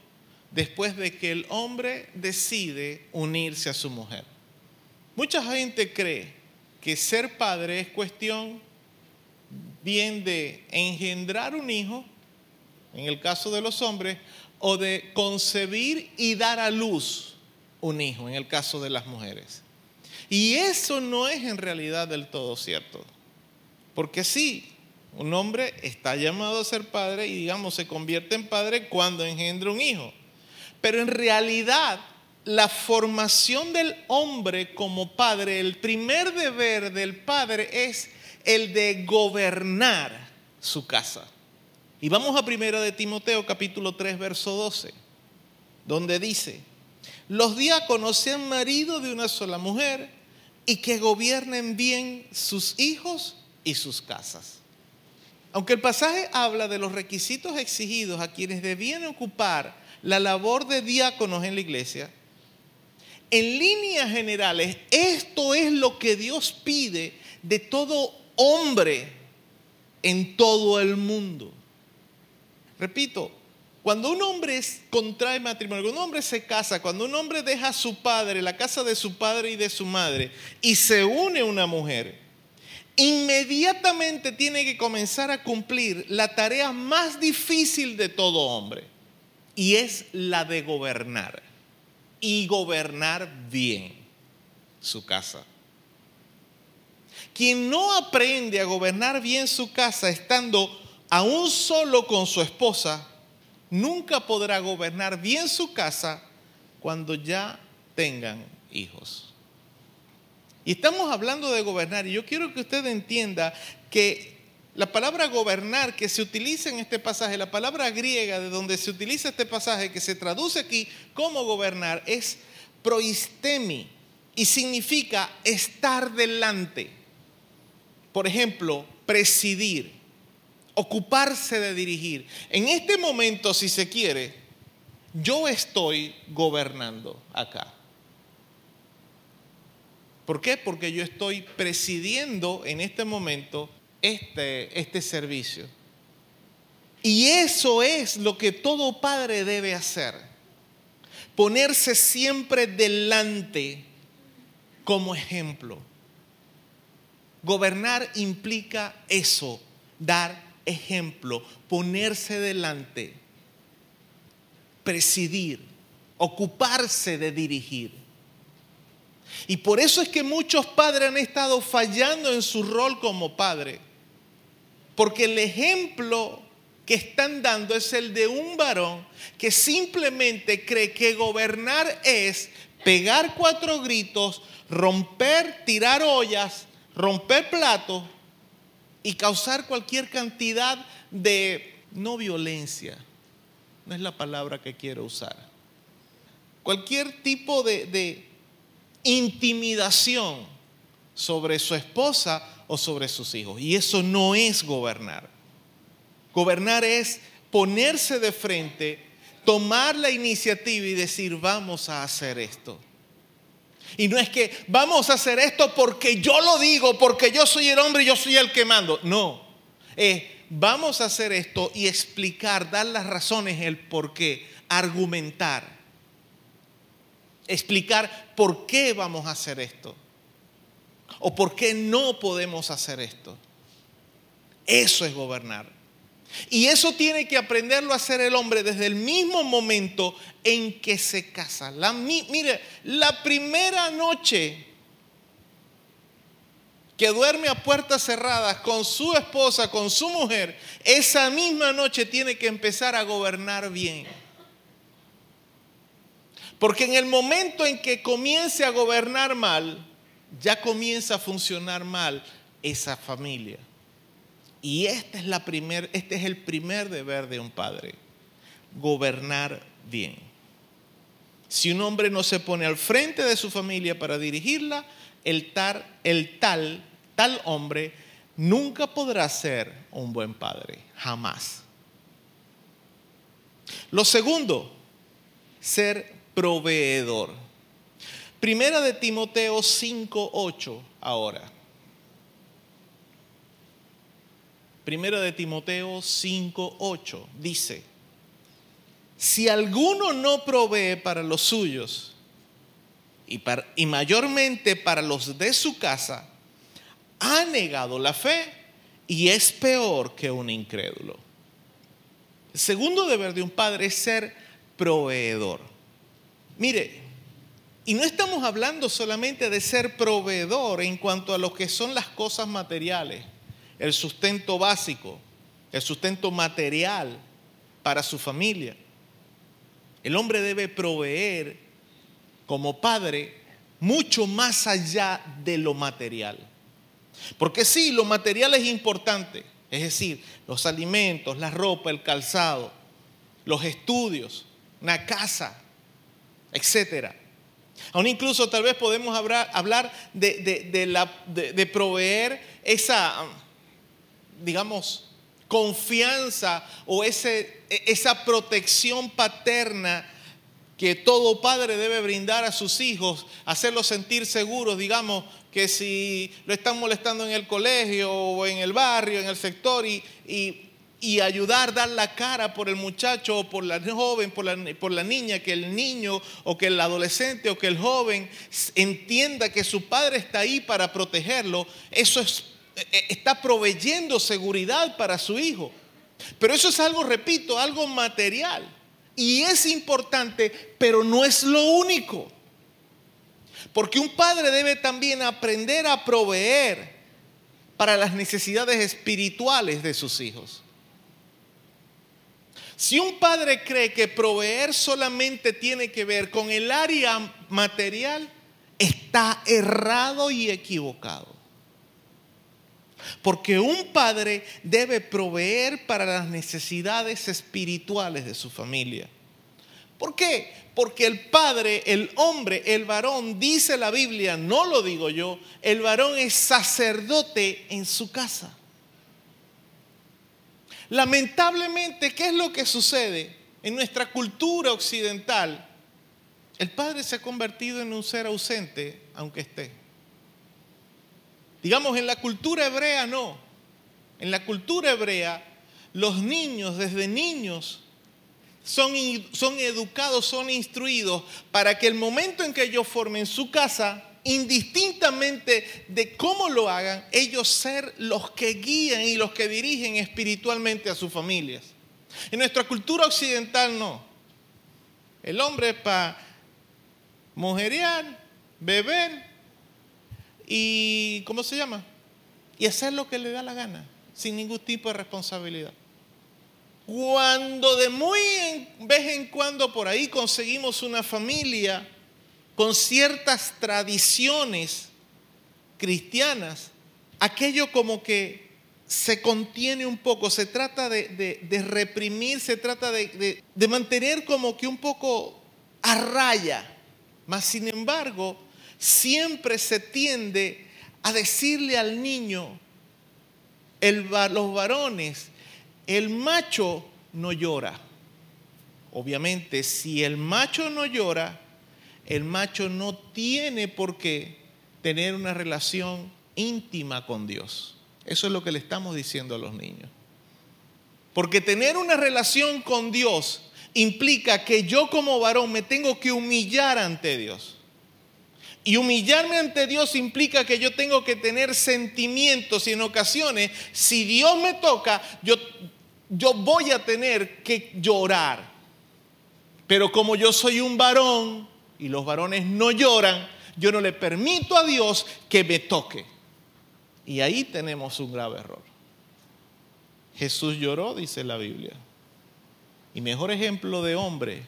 después de que el hombre decide unirse a su mujer. Mucha gente cree que ser padre es cuestión bien de engendrar un hijo, en el caso de los hombres, o de concebir y dar a luz un hijo, en el caso de las mujeres. Y eso no es en realidad del todo cierto. Porque sí, un hombre está llamado a ser padre y digamos se convierte en padre cuando engendra un hijo. Pero en realidad, la formación del hombre como padre, el primer deber del padre es el de gobernar su casa. Y vamos a primero de Timoteo capítulo 3 verso 12, donde dice, los diáconos sean marido de una sola mujer y que gobiernen bien sus hijos y sus casas. Aunque el pasaje habla de los requisitos exigidos a quienes debían ocupar la labor de diáconos en la iglesia, en líneas generales, esto es lo que Dios pide de todo hombre en todo el mundo. Repito, cuando un hombre contrae matrimonio, cuando un hombre se casa, cuando un hombre deja a su padre, la casa de su padre y de su madre, y se une a una mujer, inmediatamente tiene que comenzar a cumplir la tarea más difícil de todo hombre y es la de gobernar y gobernar bien. su casa. Quien no aprende a gobernar bien su casa estando aún solo con su esposa, nunca podrá gobernar bien su casa cuando ya tengan hijos. Y estamos hablando de gobernar, y yo quiero que usted entienda que la palabra gobernar que se utiliza en este pasaje, la palabra griega de donde se utiliza este pasaje, que se traduce aquí como gobernar, es proistemi y significa estar delante. Por ejemplo, presidir, ocuparse de dirigir. En este momento, si se quiere, yo estoy gobernando acá. ¿Por qué? Porque yo estoy presidiendo en este momento este, este servicio. Y eso es lo que todo padre debe hacer. Ponerse siempre delante como ejemplo. Gobernar implica eso, dar ejemplo, ponerse delante, presidir, ocuparse de dirigir. Y por eso es que muchos padres han estado fallando en su rol como padre. Porque el ejemplo que están dando es el de un varón que simplemente cree que gobernar es pegar cuatro gritos, romper, tirar ollas, romper platos y causar cualquier cantidad de no violencia. No es la palabra que quiero usar. Cualquier tipo de, intimidación sobre su esposa o sobre sus hijos. Y eso no es gobernar. Gobernar es ponerse de frente, tomar la iniciativa y decir, vamos a hacer esto. Y no es que vamos a hacer esto porque yo lo digo, porque yo soy el hombre y yo soy el que mando. No, es vamos a hacer esto y explicar, dar las razones, el por qué, argumentar, explicar por qué vamos a hacer esto o por qué no podemos hacer esto. Eso es gobernar. Y eso tiene que aprenderlo a hacer el hombre desde el mismo momento en que se casa. La, mire, la primera noche que duerme a puertas cerradas con su esposa, con su mujer, esa misma noche tiene que empezar a gobernar bien. Porque en el momento en que comience a gobernar mal, ya comienza a funcionar mal esa familia. Y este es, la primer, este es el primer deber de un padre, gobernar bien. Si un hombre no se pone al frente de su familia para dirigirla, el, el tal, tal hombre nunca podrá ser un buen padre, jamás. Lo segundo, ser proveedor. Primera de Timoteo 5:8 ahora. Primera de Timoteo 5:8 dice, si alguno no provee para los suyos y, y mayormente para los de su casa, ha negado la fe y es peor que un incrédulo. El segundo deber de un padre es ser proveedor. Mire, y no estamos hablando solamente de ser proveedor en cuanto a lo que son las cosas materiales, el sustento básico, el sustento material para su familia. El hombre debe proveer como padre mucho más allá de lo material. Porque sí, lo material es importante, es decir, los alimentos, la ropa, el calzado, los estudios, una casa, etcétera. Aún incluso tal vez podemos hablar, de, proveer esa, digamos, confianza o ese, esa protección paterna que todo padre debe brindar a sus hijos, hacerlos sentir seguros, digamos, que si lo están molestando en el colegio o en el barrio, en el sector, y, y ayudar, dar la cara por el muchacho o por la joven, por la, por la niña, que el niño o que el adolescente o que el joven entienda que su padre está ahí para protegerlo, eso es, e, e, está proveyendo seguridad para su hijo. Pero eso es algo, repito, algo material. Y es importante, pero no es lo único. Porque un padre debe también aprender a proveer para las necesidades espirituales de sus hijos. Si un padre cree que proveer solamente tiene que ver con el área material, está errado y equivocado. Porque un padre debe proveer para las necesidades espirituales de su familia. ¿Por qué? Porque el padre, el hombre, el varón, dice la Biblia, no lo digo yo, el varón es sacerdote en su casa. Lamentablemente, ¿qué es lo que sucede? En nuestra cultura occidental, el padre se ha convertido en un ser ausente, aunque esté. Digamos, en la cultura hebrea no. En la cultura hebrea, los niños desde niños son, son educados, son instruidos para que el momento en que ellos formen su casa, indistintamente de cómo lo hagan, ellos ser los que guían y los que dirigen espiritualmente a sus familias. En nuestra cultura occidental no. El hombre es para mujerear, beber y, ¿cómo se llama? Y hacer lo que le da la gana, sin ningún tipo de responsabilidad. Cuando de muy vez en cuando por ahí conseguimos una familia con ciertas tradiciones cristianas, aquello como que se contiene un poco, se trata de, reprimir, se trata de, mantener como que un poco a raya. Mas sin embargo, siempre se tiende a decirle al niño, los varones, el macho no llora. Obviamente, si el macho no llora, el macho no tiene por qué tener una relación íntima con Dios. Eso es lo que le estamos diciendo a los niños. Porque tener una relación con Dios implica que yo como varón me tengo que humillar ante Dios. Y humillarme ante Dios implica que yo tengo que tener sentimientos y en ocasiones, si Dios me toca, yo, yo voy a tener que llorar. Pero como yo soy un varón, y los varones no lloran, yo no le permito a Dios que me toque. Y ahí tenemos un grave error. Jesús lloró, dice la Biblia. Y mejor ejemplo de hombre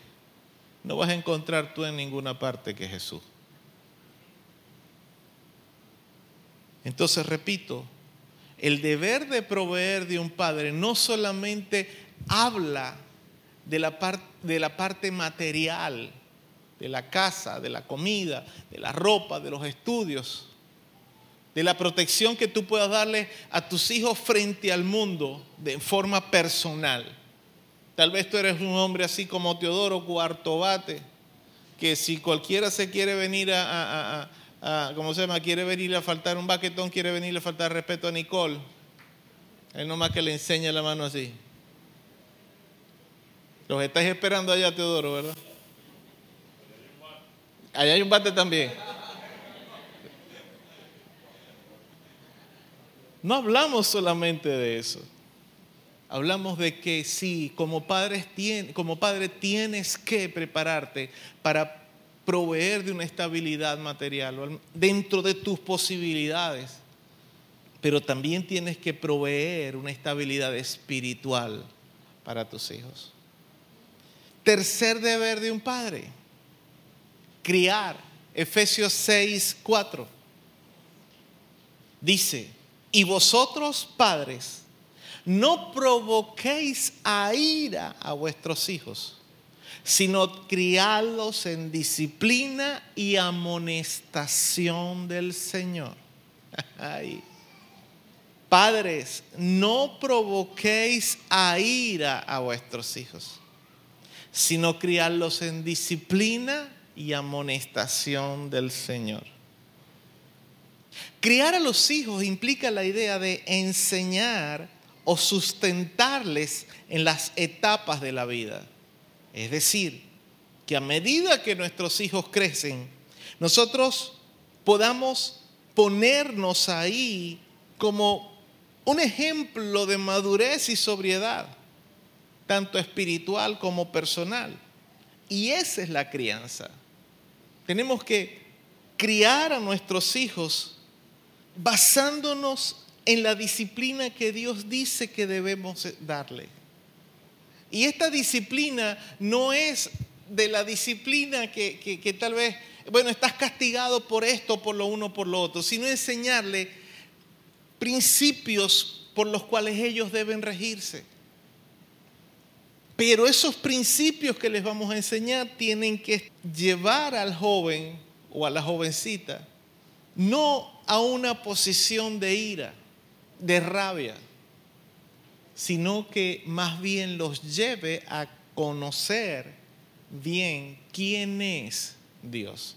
no vas a encontrar tú en ninguna parte que Jesús. Entonces, repito, el deber de proveer de un padre no solamente habla de la, parte material, de la casa, de la comida, de la ropa, de los estudios, de la protección que tú puedas darle a tus hijos frente al mundo de forma personal. Tal vez tú eres un hombre así como Teodoro Cuartobate, que si cualquiera se quiere venir a, ¿cómo se llama? Quiere venir a faltar un baquetón, quiere venir a faltar respeto a Nicole. Él nomás que le enseña la mano así. Los estáis esperando allá, Teodoro, ¿verdad? Allá hay un bate también. No hablamos solamente de eso. Hablamos de que sí, como, como padre tienes que prepararte para proveer de una estabilidad material dentro de tus posibilidades, pero también tienes que proveer una estabilidad espiritual para tus hijos. Tercer deber de un padre, criar. Efesios 6, 4. Dice, y vosotros padres, no provoquéis a ira a vuestros hijos, sino criadlos en disciplina y amonestación del Señor. Padres, no provoquéis a ira a vuestros hijos, sino criarlos en disciplina y amonestación del Señor. Criar a los hijos implica la idea de enseñar o sustentarles en las etapas de la vida. Es decir, que a medida que nuestros hijos crecen, nosotros podamos ponernos ahí como un ejemplo de madurez y sobriedad, tanto espiritual como personal. Y esa es la crianza. Tenemos que criar a nuestros hijos basándonos en la disciplina que Dios dice que debemos darle. Y esta disciplina no es de la disciplina que, tal vez, bueno, estás castigado por esto, por lo uno, por lo otro, sino enseñarle principios por los cuales ellos deben regirse. Pero esos principios que les vamos a enseñar tienen que llevar al joven o a la jovencita no a una posición de ira, de rabia, sino que más bien los lleve a conocer bien quién es Dios.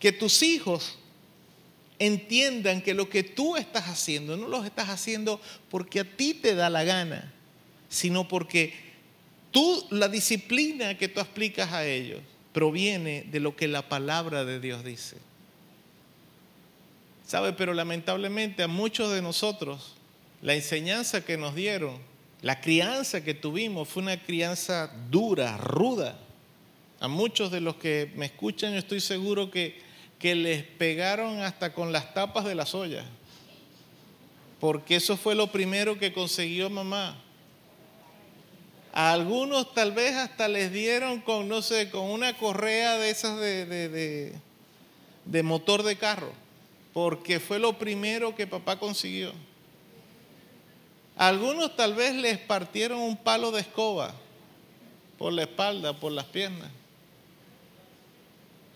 Que tus hijos entiendan que lo que tú estás haciendo no lo estás haciendo porque a ti te da la gana, sino porque Tú, la disciplina que tú aplicas a ellos proviene de lo que la palabra de Dios dice. ¿Sabe? Pero lamentablemente a muchos de nosotros la enseñanza que nos dieron, la crianza que tuvimos fue una crianza dura, ruda. A muchos de los que me escuchan yo estoy seguro que, que les pegaron hasta con las tapas de las ollas. Porque eso fue lo primero que consiguió mamá. A algunos tal vez hasta les dieron con, no sé, con una correa de esas de, de, motor de carro, porque fue lo primero que papá consiguió. Algunos tal vez les partieron un palo de escoba por la espalda, por las piernas.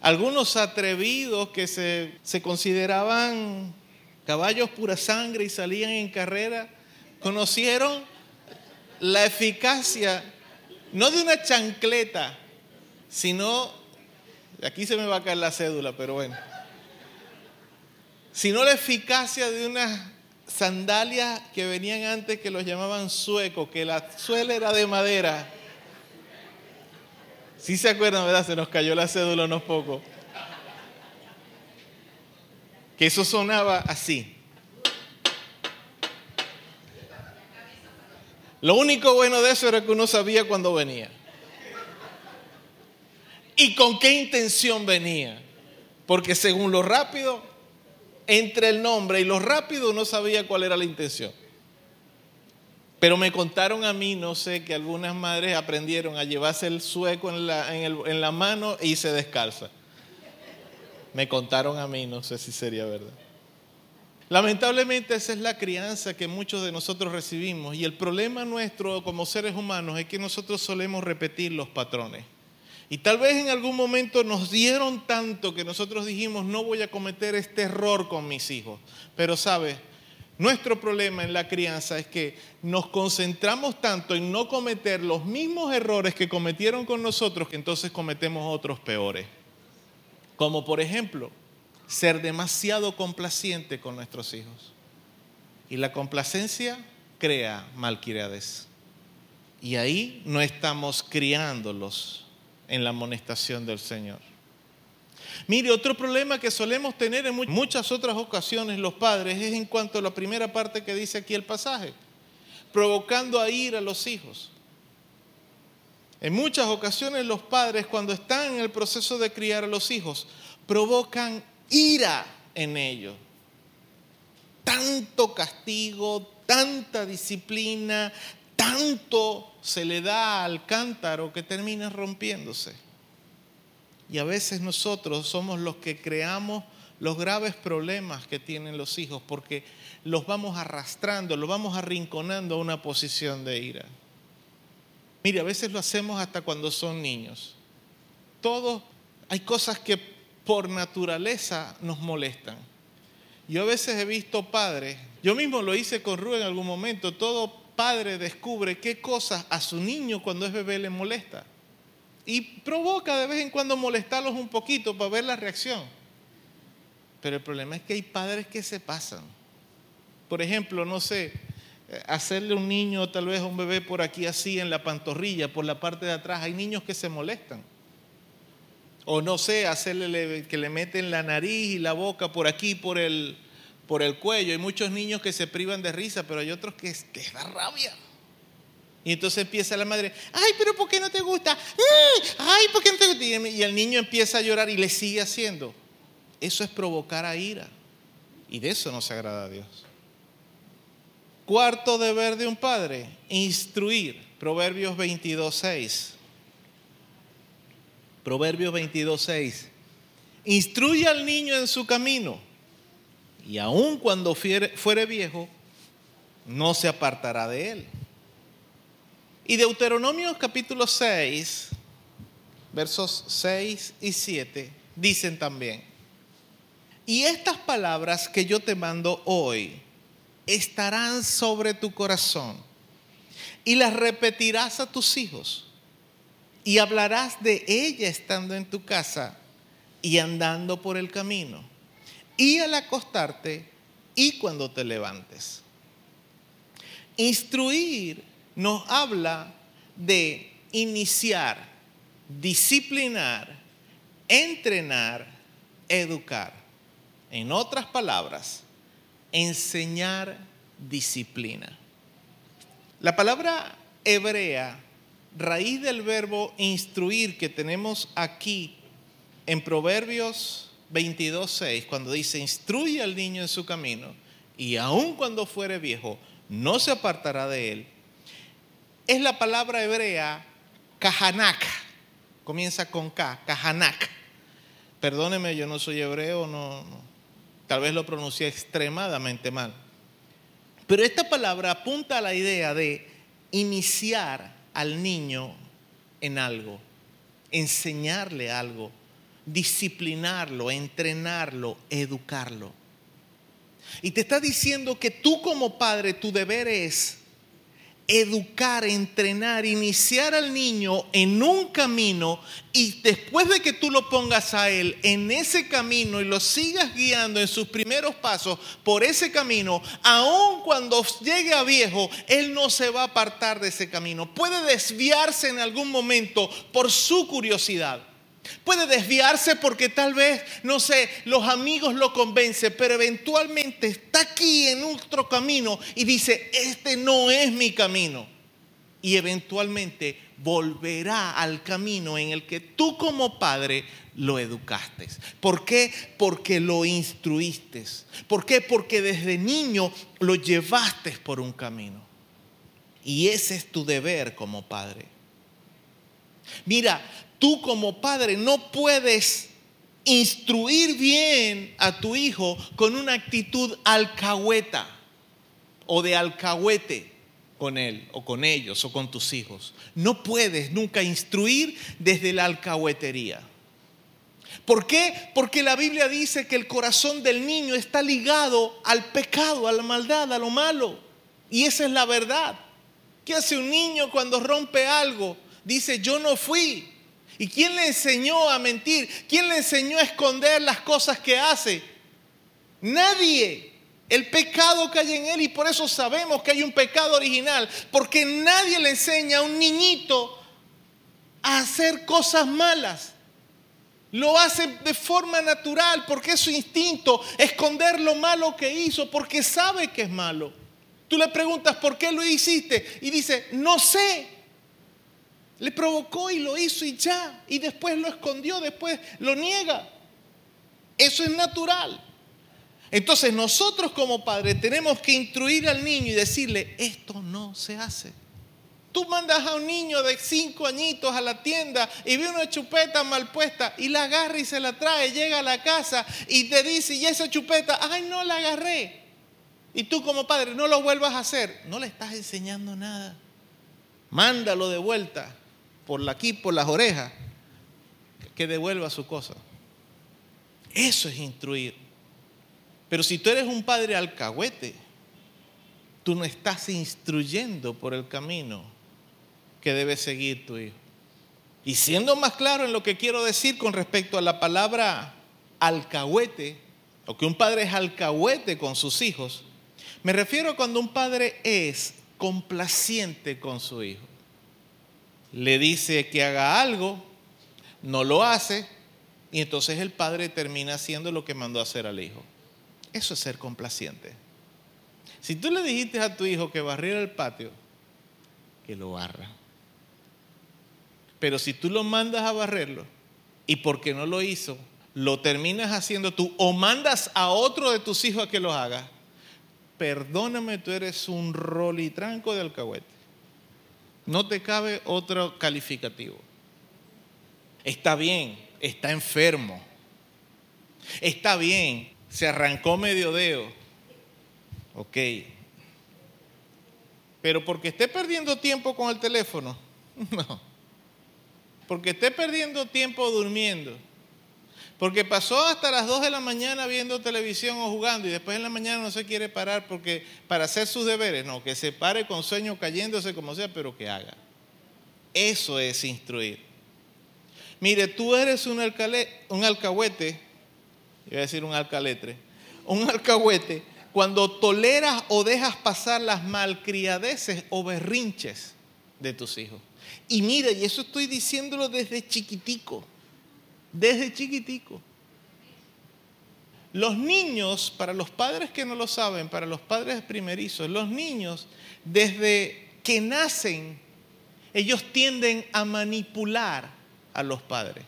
Algunos atrevidos que se, se consideraban caballos pura sangre y salían en carrera, conocieron la eficacia, no de una chancleta, sino, aquí se me va a caer la cédula, pero bueno, sino la eficacia de unas sandalias que venían antes que los llamaban suecos, que la suela era de madera. Si se acuerdan, ¿verdad? Se nos cayó la cédula unos pocos. Que eso sonaba así. Lo único bueno de eso era que uno sabía cuándo venía. Y con qué intención venía. Porque según lo rápido, entre el nombre y lo rápido uno sabía cuál era la intención. Pero me contaron a mí, no sé, que algunas madres aprendieron a llevarse el sueco en la, en la mano y se descalza. Me contaron a mí, no sé si sería verdad. Lamentablemente esa es la crianza que muchos de nosotros recibimos y el problema nuestro como seres humanos es que nosotros solemos repetir los patrones. Y tal vez en algún momento nos dieron tanto que nosotros dijimos, no voy a cometer este error con mis hijos. Pero sabes, nuestro problema en la crianza es que nos concentramos tanto en no cometer los mismos errores que cometieron con nosotros que entonces cometemos otros peores. Como por ejemplo, ser demasiado complaciente con nuestros hijos. Y la complacencia crea malcriades. Y ahí no estamos criándolos en la amonestación del Señor. Mire, otro problema que solemos tener en muchas otras ocasiones los padres es en cuanto a la primera parte que dice aquí el pasaje, provocando a ir a los hijos. En muchas ocasiones los padres cuando están en el proceso de criar a los hijos provocan ira en ellos. Tanto castigo, tanta disciplina, tanto se le da al cántaro que termina rompiéndose. Y a veces nosotros somos los que creamos los graves problemas que tienen los hijos porque los vamos arrastrando, los vamos arrinconando a una posición de ira. Mire, a veces lo hacemos hasta cuando son niños. Todos, hay cosas que por naturaleza nos molestan. Yo a veces he visto padres, yo mismo lo hice con Rubén en algún momento, todo padre descubre qué cosas a su niño cuando es bebé le molesta. Y provoca de vez en cuando molestarlos un poquito para ver la reacción. Pero el problema es que hay padres que se pasan. Por ejemplo, no sé, hacerle un niño, tal vez a un bebé por aquí así en la pantorrilla, por la parte de atrás. Hay niños que se molestan. O no sé, hacerle que le meten la nariz y la boca por aquí, por el, por el cuello. Hay muchos niños que se privan de risa, pero hay otros que, que da rabia. Y entonces empieza la madre, ay, pero ¿por qué no te gusta? Ay, ¿por qué no te gusta? Y el niño empieza a llorar y le sigue haciendo. eso es provocar a ira. Y de eso no se agrada a Dios. Cuarto deber de un padre, instruir. Proverbios 22, 6. Proverbios 22, 6. Instruye al niño en su camino, y aun cuando fuere viejo, no se apartará de él. Y Deuteronomio capítulo 6, versos 6 y 7, dicen también, y estas palabras que yo te mando hoy estarán sobre tu corazón y las repetirás a tus hijos y hablarás de ella estando en tu casa y andando por el camino y al acostarte y cuando te levantes. Instruir nos habla de iniciar, disciplinar, entrenar, educar. En otras palabras, enseñar disciplina. La palabra hebrea, raíz del verbo instruir que tenemos aquí en Proverbios 22.6, cuando dice, instruye al niño en su camino, y aun cuando fuere viejo, no se apartará de él, es la palabra hebrea kahanak. Comienza con K, kahanak. Perdóneme, yo no soy hebreo, no, tal vez lo pronuncié extremadamente mal. Pero esta palabra apunta a la idea de iniciar al niño en algo, enseñarle algo, disciplinarlo, entrenarlo, educarlo. Y te está diciendo que tú como padre, tu deber es educar, entrenar, iniciar al niño en un camino y después de que tú lo pongas a él en ese camino y lo sigas guiando en sus primeros pasos por ese camino, aun cuando llegue a viejo, él no se va a apartar de ese camino. Puede desviarse en algún momento por su curiosidad Puede desviarse porque tal vez, no sé, los amigos lo convencen, pero eventualmente está aquí en otro camino y dice, este no es mi camino. Y eventualmente volverá al camino en el que tú como padre lo educaste. ¿Por qué? Porque lo instruiste. ¿Por qué? Porque desde niño lo llevaste por un camino. Y ese es tu deber como padre. Mira, tú como padre no puedes instruir bien a tu hijo con una actitud alcahueta o de alcahuete con él o con ellos o con tus hijos. No puedes nunca instruir desde la alcahuetería. ¿Por qué? Porque la Biblia dice que el corazón del niño está ligado al pecado, a la maldad, a lo malo. Y esa es la verdad. ¿Qué hace un niño cuando rompe algo? Dice, yo no fui, ¿Y quién le enseñó a mentir? ¿Quién le enseñó a esconder las cosas que hace? Nadie. El pecado cae en él y por eso sabemos que hay un pecado original, porque nadie le enseña a un niñito a hacer cosas malas. Lo hace de forma natural porque es su instinto esconder lo malo que hizo, porque sabe que es malo. Tú le preguntas, ¿por qué lo hiciste? Y dice, no sé. Le provocó y lo hizo y ya. Y después lo escondió, después lo niega. Eso es natural. Entonces nosotros como padres tenemos que instruir al niño y decirle, esto no se hace. Tú mandas a un niño de cinco añitos a la tienda y ve una chupeta mal puesta y la agarra y se la trae, llega a la casa y te dice, y esa chupeta, ay, no la agarré. Y tú como padre no lo vuelvas a hacer. No le estás enseñando nada. Mándalo de vuelta por aquí, por las orejas, que devuelva su cosa. Eso es instruir. Pero si tú eres un padre alcahuete, tú no estás instruyendo por el camino que debe seguir tu hijo. Y siendo más claro en lo que quiero decir con respecto a la palabra alcahuete, o que un padre es alcahuete con sus hijos, me refiero a cuando un padre es complaciente con su hijo le dice que haga algo, no lo hace, y entonces el padre termina haciendo lo que mandó hacer al hijo. Eso es ser complaciente. Si tú le dijiste a tu hijo que barriera el patio, que lo barra. Pero si tú lo mandas a barrerlo y porque no lo hizo, lo terminas haciendo tú o mandas a otro de tus hijos a que lo haga, perdóname, tú eres un rolitranco de alcahuete. No te cabe otro calificativo. Está bien, está enfermo. Está bien, se arrancó medio dedo. Ok. Pero porque esté perdiendo tiempo con el teléfono, no. Porque esté perdiendo tiempo durmiendo. Porque pasó hasta las 2 de la mañana viendo televisión o jugando y después en la mañana no se quiere parar porque para hacer sus deberes, no, que se pare con sueño cayéndose como sea, pero que haga. Eso es instruir. Mire, tú eres un, un alcahuete, iba a decir un alcaletre, un alcahuete cuando toleras o dejas pasar las malcriadeces o berrinches de tus hijos. Y mire, y eso estoy diciéndolo desde chiquitico desde chiquitico. Los niños, para los padres que no lo saben, para los padres primerizos, los niños desde que nacen, ellos tienden a manipular a los padres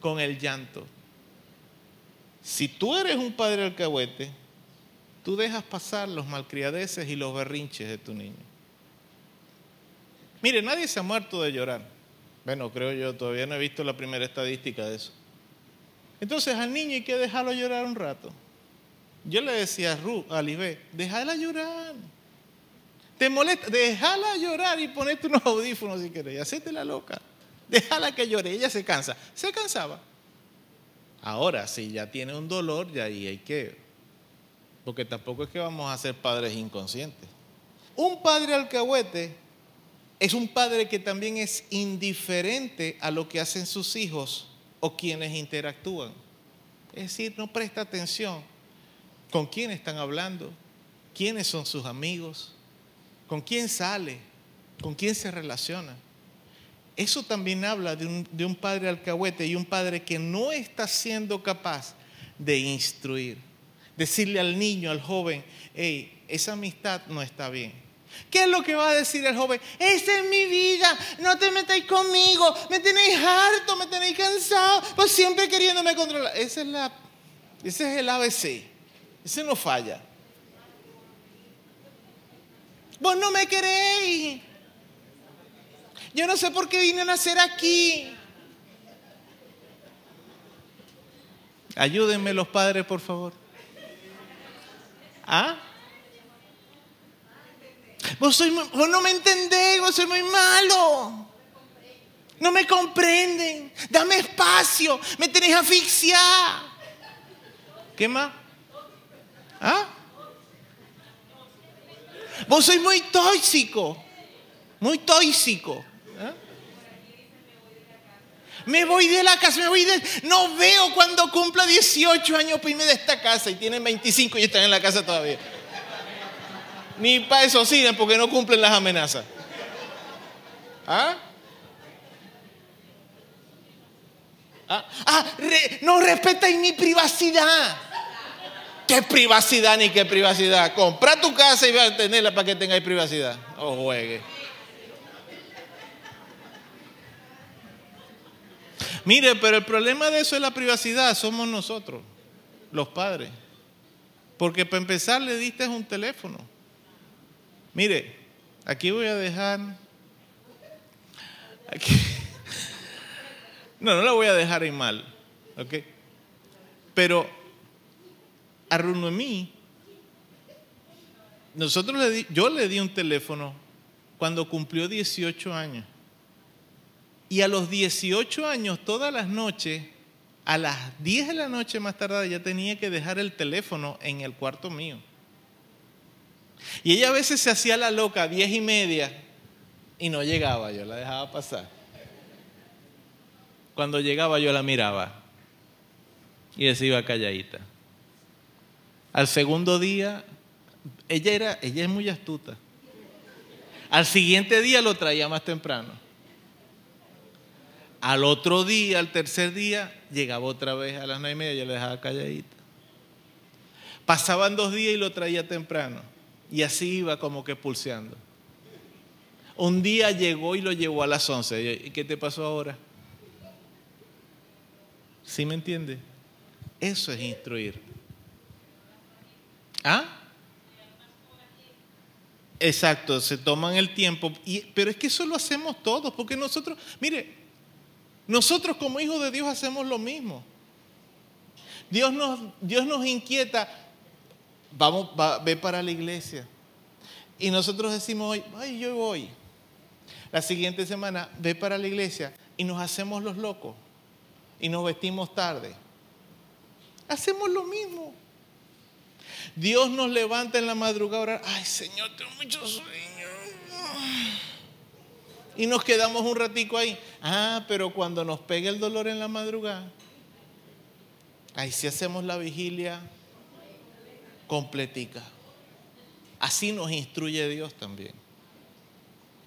con el llanto. Si tú eres un padre alcahuete, tú dejas pasar los malcriadeces y los berrinches de tu niño. Mire, nadie se ha muerto de llorar. Bueno, creo yo, todavía no he visto la primera estadística de eso. Entonces al niño hay que dejarlo llorar un rato. Yo le decía a Ru, a Libé, déjala llorar. Te molesta, déjala llorar y ponete unos audífonos si querés, hacete la loca. Déjala que llore, ella se cansa. Se cansaba. Ahora, si ya tiene un dolor, ya ahí hay que. Porque tampoco es que vamos a ser padres inconscientes. Un padre alcahuete es un padre que también es indiferente a lo que hacen sus hijos o quienes interactúan. Es decir, no presta atención con quién están hablando, quiénes son sus amigos, con quién sale, con quién se relaciona. Eso también habla de un, de un padre alcahuete y un padre que no está siendo capaz de instruir. Decirle al niño, al joven, hey, esa amistad no está bien ¿Qué es lo que va a decir el joven? Esa es mi vida, no te metáis conmigo, me tenéis harto, me tenéis cansado, pues siempre queriéndome controlar. Ese es, la, ese es el ABC, ese no falla. Vos no me queréis. Yo no sé por qué vine a nacer aquí. Ayúdenme los padres, por favor. ¿Ah? Vos, no me entendéis, vos sois muy malo. No me comprenden. Dame espacio. Me tenéis asfixiar. ¿Qué más? ¿Ah? Vos sois muy tóxico. Muy tóxico. ¿Ah? Me voy de la casa, me voy de... No veo cuando cumpla 18 años para irme de esta casa y tienen 25 y están en la casa todavía. Ni para eso siguen porque no cumplen las amenazas. ¿Ah? ¿Ah? ah no respetáis mi privacidad. ¿Qué privacidad ni qué privacidad? Compra tu casa y va a tenerla para que tengáis privacidad. O juegue. Mire, pero el problema de eso es la privacidad, somos nosotros, los padres. Porque para empezar le diste un teléfono. Mire, aquí voy a dejar. no, no la voy a dejar en mal. ¿Ok? Pero a Runoemí, nosotros le di, yo le di un teléfono cuando cumplió 18 años. Y a los 18 años, todas las noches, a las 10 de la noche más tarde, ya tenía que dejar el teléfono en el cuarto mío. Y ella a veces se hacía la loca a diez y media y no llegaba, yo la dejaba pasar. Cuando llegaba yo la miraba y se iba calladita. Al segundo día, ella, era, ella es muy astuta. Al siguiente día lo traía más temprano. Al otro día, al tercer día, llegaba otra vez a las nueve y media, yo la dejaba calladita. Pasaban dos días y lo traía temprano. Y así iba como que pulseando. Un día llegó y lo llevó a las 11. ¿Y qué te pasó ahora? ¿Sí me entiende? Eso es instruir. ¿Ah? Exacto, se toman el tiempo, y, pero es que eso lo hacemos todos, porque nosotros, mire, nosotros como hijos de Dios hacemos lo mismo. Dios nos, Dios nos inquieta, vamos, va, ve para la iglesia. Y nosotros decimos hoy, ay, yo voy. La siguiente semana, ve para la iglesia y nos hacemos los locos y nos vestimos tarde. Hacemos lo mismo. Dios nos levanta en la madrugada, ay Señor, tengo mucho sueño. Y nos quedamos un ratico ahí. Ah, pero cuando nos pega el dolor en la madrugada, ahí sí hacemos la vigilia completica. Así nos instruye Dios también.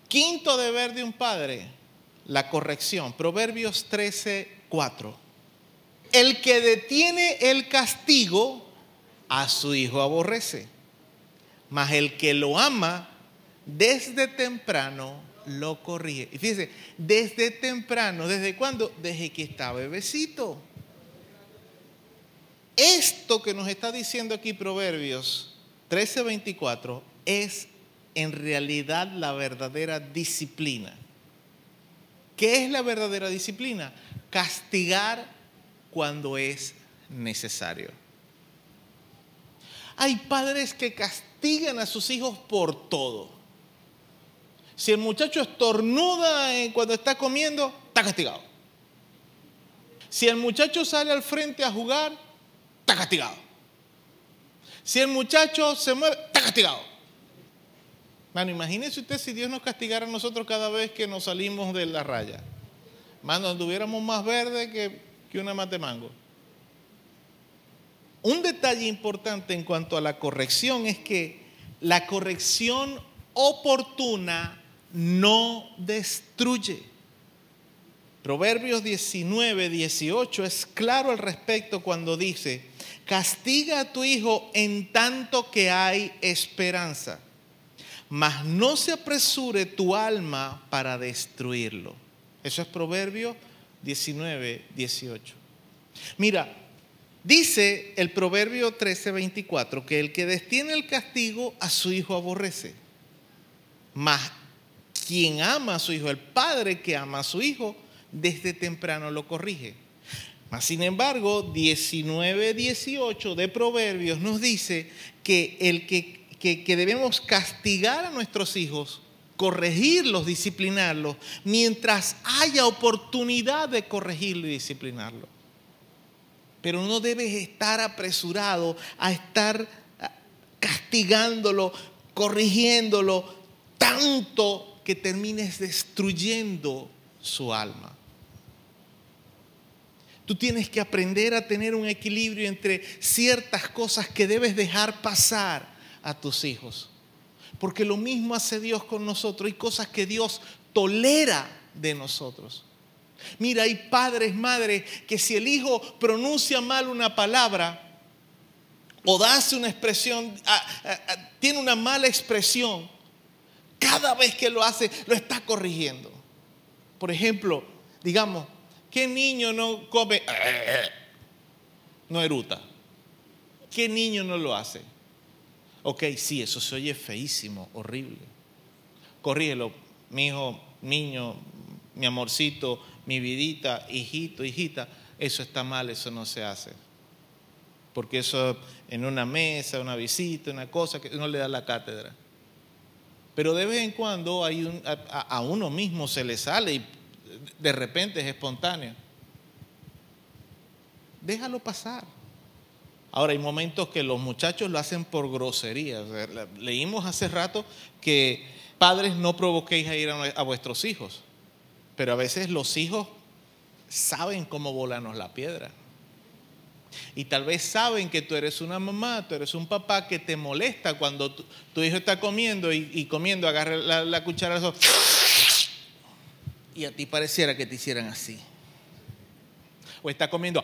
Quinto deber de un padre, la corrección. Proverbios 13, 4. El que detiene el castigo a su hijo aborrece, mas el que lo ama desde temprano lo corrige. Y fíjense, desde temprano, ¿desde cuándo? Desde que está bebecito. Esto que nos está diciendo aquí Proverbios 13:24 es en realidad la verdadera disciplina. ¿Qué es la verdadera disciplina? Castigar cuando es necesario. Hay padres que castigan a sus hijos por todo. Si el muchacho estornuda cuando está comiendo, está castigado. Si el muchacho sale al frente a jugar, está castigado. Si el muchacho se mueve, está castigado. Bueno, imagínese usted si Dios nos castigara a nosotros cada vez que nos salimos de la raya. Mano, anduviéramos más verde que, que una mate mango. Un detalle importante en cuanto a la corrección es que la corrección oportuna no destruye. Proverbios 19, 18 es claro al respecto cuando dice, castiga a tu hijo en tanto que hay esperanza, mas no se apresure tu alma para destruirlo. Eso es Proverbios 19, 18. Mira, Dice el Proverbio 13:24 que el que destiene el castigo a su hijo aborrece. Mas quien ama a su hijo, el padre que ama a su hijo, desde temprano lo corrige. Mas sin embargo, 19:18 de Proverbios nos dice que el que, que debemos castigar a nuestros hijos, corregirlos, disciplinarlos, mientras haya oportunidad de corregirlo y disciplinarlo. Pero no debes estar apresurado a estar castigándolo, corrigiéndolo, tanto que termines destruyendo su alma. Tú tienes que aprender a tener un equilibrio entre ciertas cosas que debes dejar pasar a tus hijos. Porque lo mismo hace Dios con nosotros. Hay cosas que Dios tolera de nosotros. Mira, hay padres, madres, que si el hijo pronuncia mal una palabra o hace una expresión, tiene una mala expresión, cada vez que lo hace, lo está corrigiendo. Por ejemplo, digamos, ¿qué niño no come? No eruta. ¿Qué niño no lo hace? Ok, sí, eso se oye feísimo, horrible. Corrígelo, mi hijo, niño, mi amorcito, mi vidita, hijito, hijita, eso está mal, eso no se hace. Porque eso en una mesa, una visita, una cosa que no le da la cátedra. Pero de vez en cuando hay un, a, uno mismo se le sale y de repente es espontáneo. Déjalo pasar. Ahora hay momentos que los muchachos lo hacen por grosería. leímos hace rato que padres no provoquéis a ir a vuestros hijos. Pero a veces los hijos saben cómo volarnos la piedra. Y tal vez saben que tú eres una mamá, tú eres un papá que te molesta cuando tu, hijo está comiendo y, comiendo, agarra la, cuchara y a ti pareciera que te hicieran así. O está comiendo,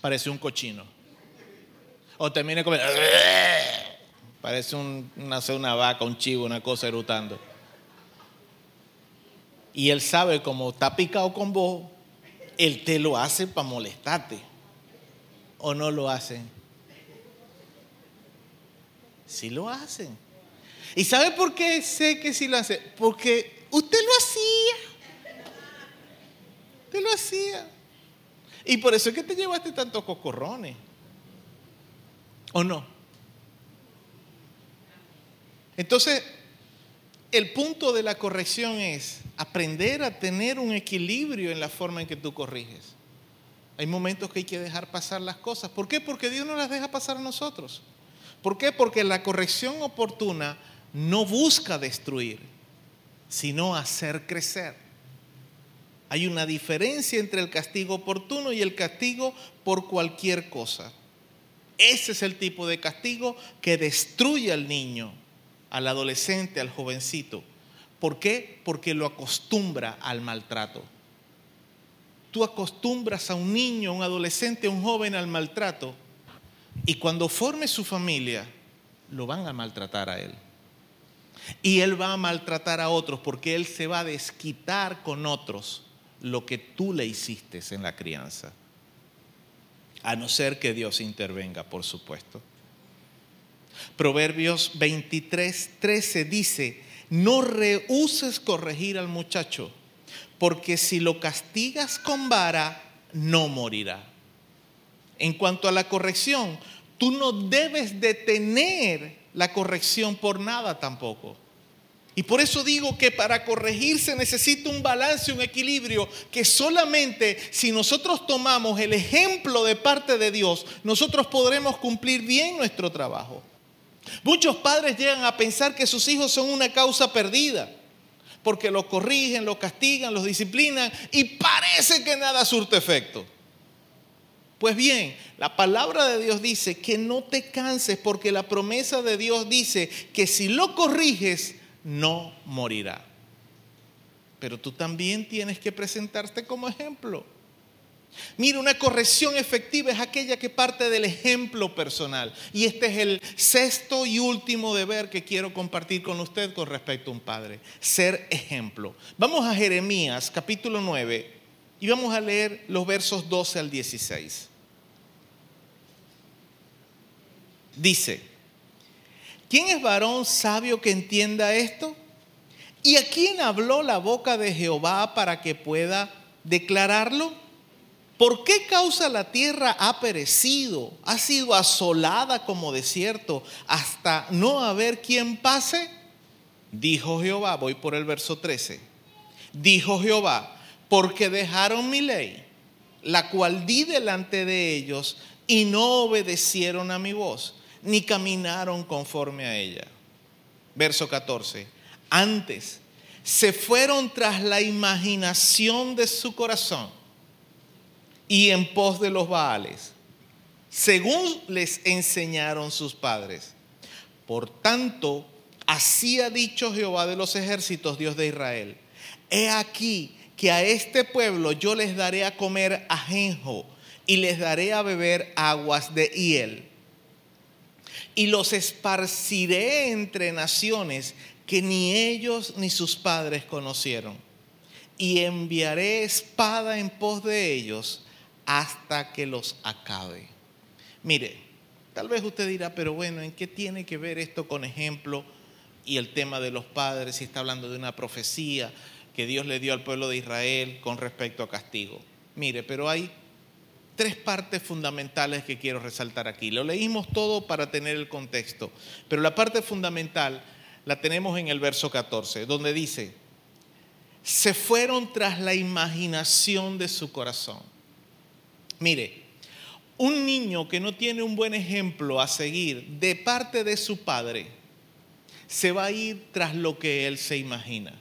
parece un cochino. O termina comiendo, parece una, una vaca, un chivo, una cosa erutando y él sabe cómo está picado con vos, Él te lo hace para molestarte. ¿O no lo hacen? Sí lo hacen. ¿Y sabe por qué sé que sí lo hace? Porque usted lo hacía. Usted lo hacía. Y por eso es que te llevaste tantos cocorrones. ¿O no? Entonces, el punto de la corrección es aprender a tener un equilibrio en la forma en que tú corriges. Hay momentos que hay que dejar pasar las cosas. ¿Por qué? Porque Dios no las deja pasar a nosotros. ¿Por qué? Porque la corrección oportuna no busca destruir, sino hacer crecer. Hay una diferencia entre el castigo oportuno y el castigo por cualquier cosa. Ese es el tipo de castigo que destruye al niño, al adolescente, al jovencito. ¿Por qué? Porque lo acostumbra al maltrato. Tú acostumbras a un niño, a un adolescente, a un joven al maltrato y cuando forme su familia, lo van a maltratar a él. Y él va a maltratar a otros porque él se va a desquitar con otros lo que tú le hiciste en la crianza. A no ser que Dios intervenga, por supuesto. Proverbios 23, 13 dice, no rehuses corregir al muchacho, porque si lo castigas con vara, no morirá. En cuanto a la corrección, tú no debes detener la corrección por nada tampoco. Y por eso digo que para corregir se necesita un balance, un equilibrio, que solamente si nosotros tomamos el ejemplo de parte de Dios, nosotros podremos cumplir bien nuestro trabajo. Muchos padres llegan a pensar que sus hijos son una causa perdida, porque los corrigen, los castigan, los disciplinan y parece que nada surte efecto. Pues bien, la palabra de Dios dice que no te canses porque la promesa de Dios dice que si lo corriges, no morirá. Pero tú también tienes que presentarte como ejemplo. Mira, una corrección efectiva es aquella que parte del ejemplo personal. Y este es el sexto y último deber que quiero compartir con usted con respecto a un padre. Ser ejemplo. Vamos a Jeremías capítulo 9 y vamos a leer los versos 12 al 16. Dice, ¿quién es varón sabio que entienda esto? ¿Y a quién habló la boca de Jehová para que pueda declararlo? ¿Por qué causa la tierra ha perecido, ha sido asolada como desierto, hasta no haber quien pase? Dijo Jehová, voy por el verso 13. Dijo Jehová, porque dejaron mi ley, la cual di delante de ellos, y no obedecieron a mi voz ni caminaron conforme a ella. Verso 14. Antes se fueron tras la imaginación de su corazón y en pos de los Baales, según les enseñaron sus padres. Por tanto, así ha dicho Jehová de los ejércitos, Dios de Israel. He aquí que a este pueblo yo les daré a comer ajenjo y les daré a beber aguas de hiel y los esparciré entre naciones que ni ellos ni sus padres conocieron. Y enviaré espada en pos de ellos hasta que los acabe. Mire, tal vez usted dirá, pero bueno, ¿en qué tiene que ver esto con ejemplo y el tema de los padres? Si está hablando de una profecía que Dios le dio al pueblo de Israel con respecto a castigo. Mire, pero hay tres partes fundamentales que quiero resaltar aquí. Lo leímos todo para tener el contexto, pero la parte fundamental la tenemos en el verso 14, donde dice, se fueron tras la imaginación de su corazón. Mire, un niño que no tiene un buen ejemplo a seguir de parte de su padre, se va a ir tras lo que él se imagina.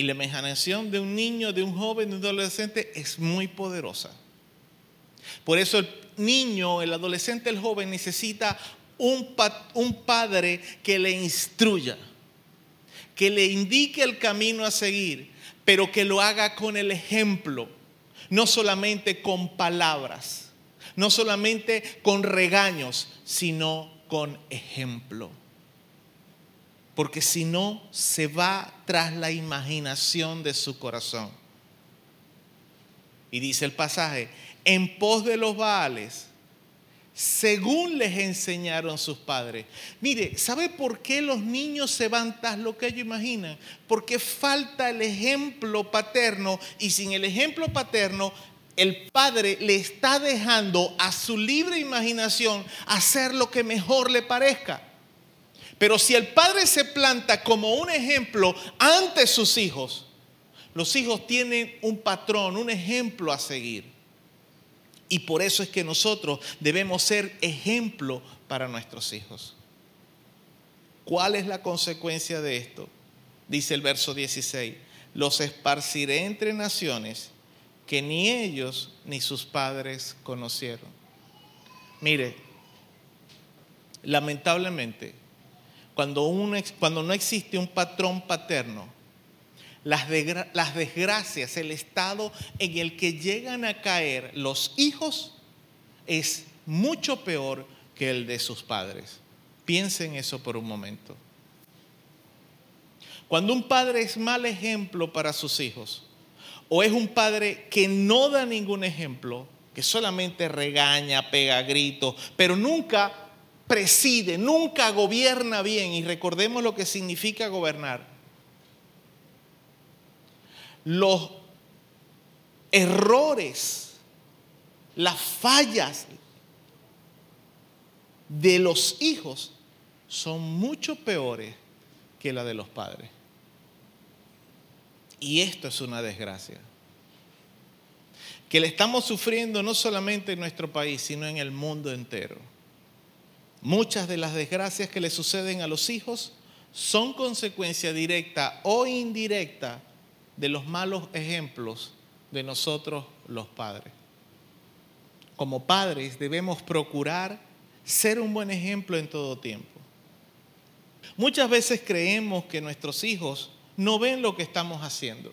Y la imaginación de un niño, de un joven, de un adolescente es muy poderosa. Por eso el niño, el adolescente, el joven necesita un, un padre que le instruya, que le indique el camino a seguir, pero que lo haga con el ejemplo, no solamente con palabras, no solamente con regaños, sino con ejemplo porque si no, se va tras la imaginación de su corazón. Y dice el pasaje, en pos de los Baales, según les enseñaron sus padres. Mire, ¿sabe por qué los niños se van tras lo que ellos imaginan? Porque falta el ejemplo paterno y sin el ejemplo paterno el padre le está dejando a su libre imaginación hacer lo que mejor le parezca. Pero si el padre se planta como un ejemplo ante sus hijos, los hijos tienen un patrón, un ejemplo a seguir. Y por eso es que nosotros debemos ser ejemplo para nuestros hijos. ¿Cuál es la consecuencia de esto? Dice el verso 16, los esparciré entre naciones que ni ellos ni sus padres conocieron. Mire, lamentablemente, cuando, no existe un patrón paterno, las, las desgracias, el estado en el que llegan a caer los hijos es mucho peor que el de sus padres. Piensen eso por un momento. Cuando un padre es mal ejemplo para sus hijos, o es un padre que no da ningún ejemplo, que solamente regaña, pega gritos, pero nunca preside, nunca gobierna bien. Y recordemos lo que significa gobernar los errores, las fallas de los hijos son mucho peores que la de los padres. Y esto es una desgracia. Que le estamos sufriendo no solamente en nuestro país, sino en el mundo entero. Muchas de las desgracias que le suceden a los hijos son consecuencia directa o indirecta de los malos ejemplos de nosotros los padres. Como padres debemos procurar ser un buen ejemplo en todo tiempo. Muchas veces creemos que nuestros hijos no ven lo que estamos haciendo.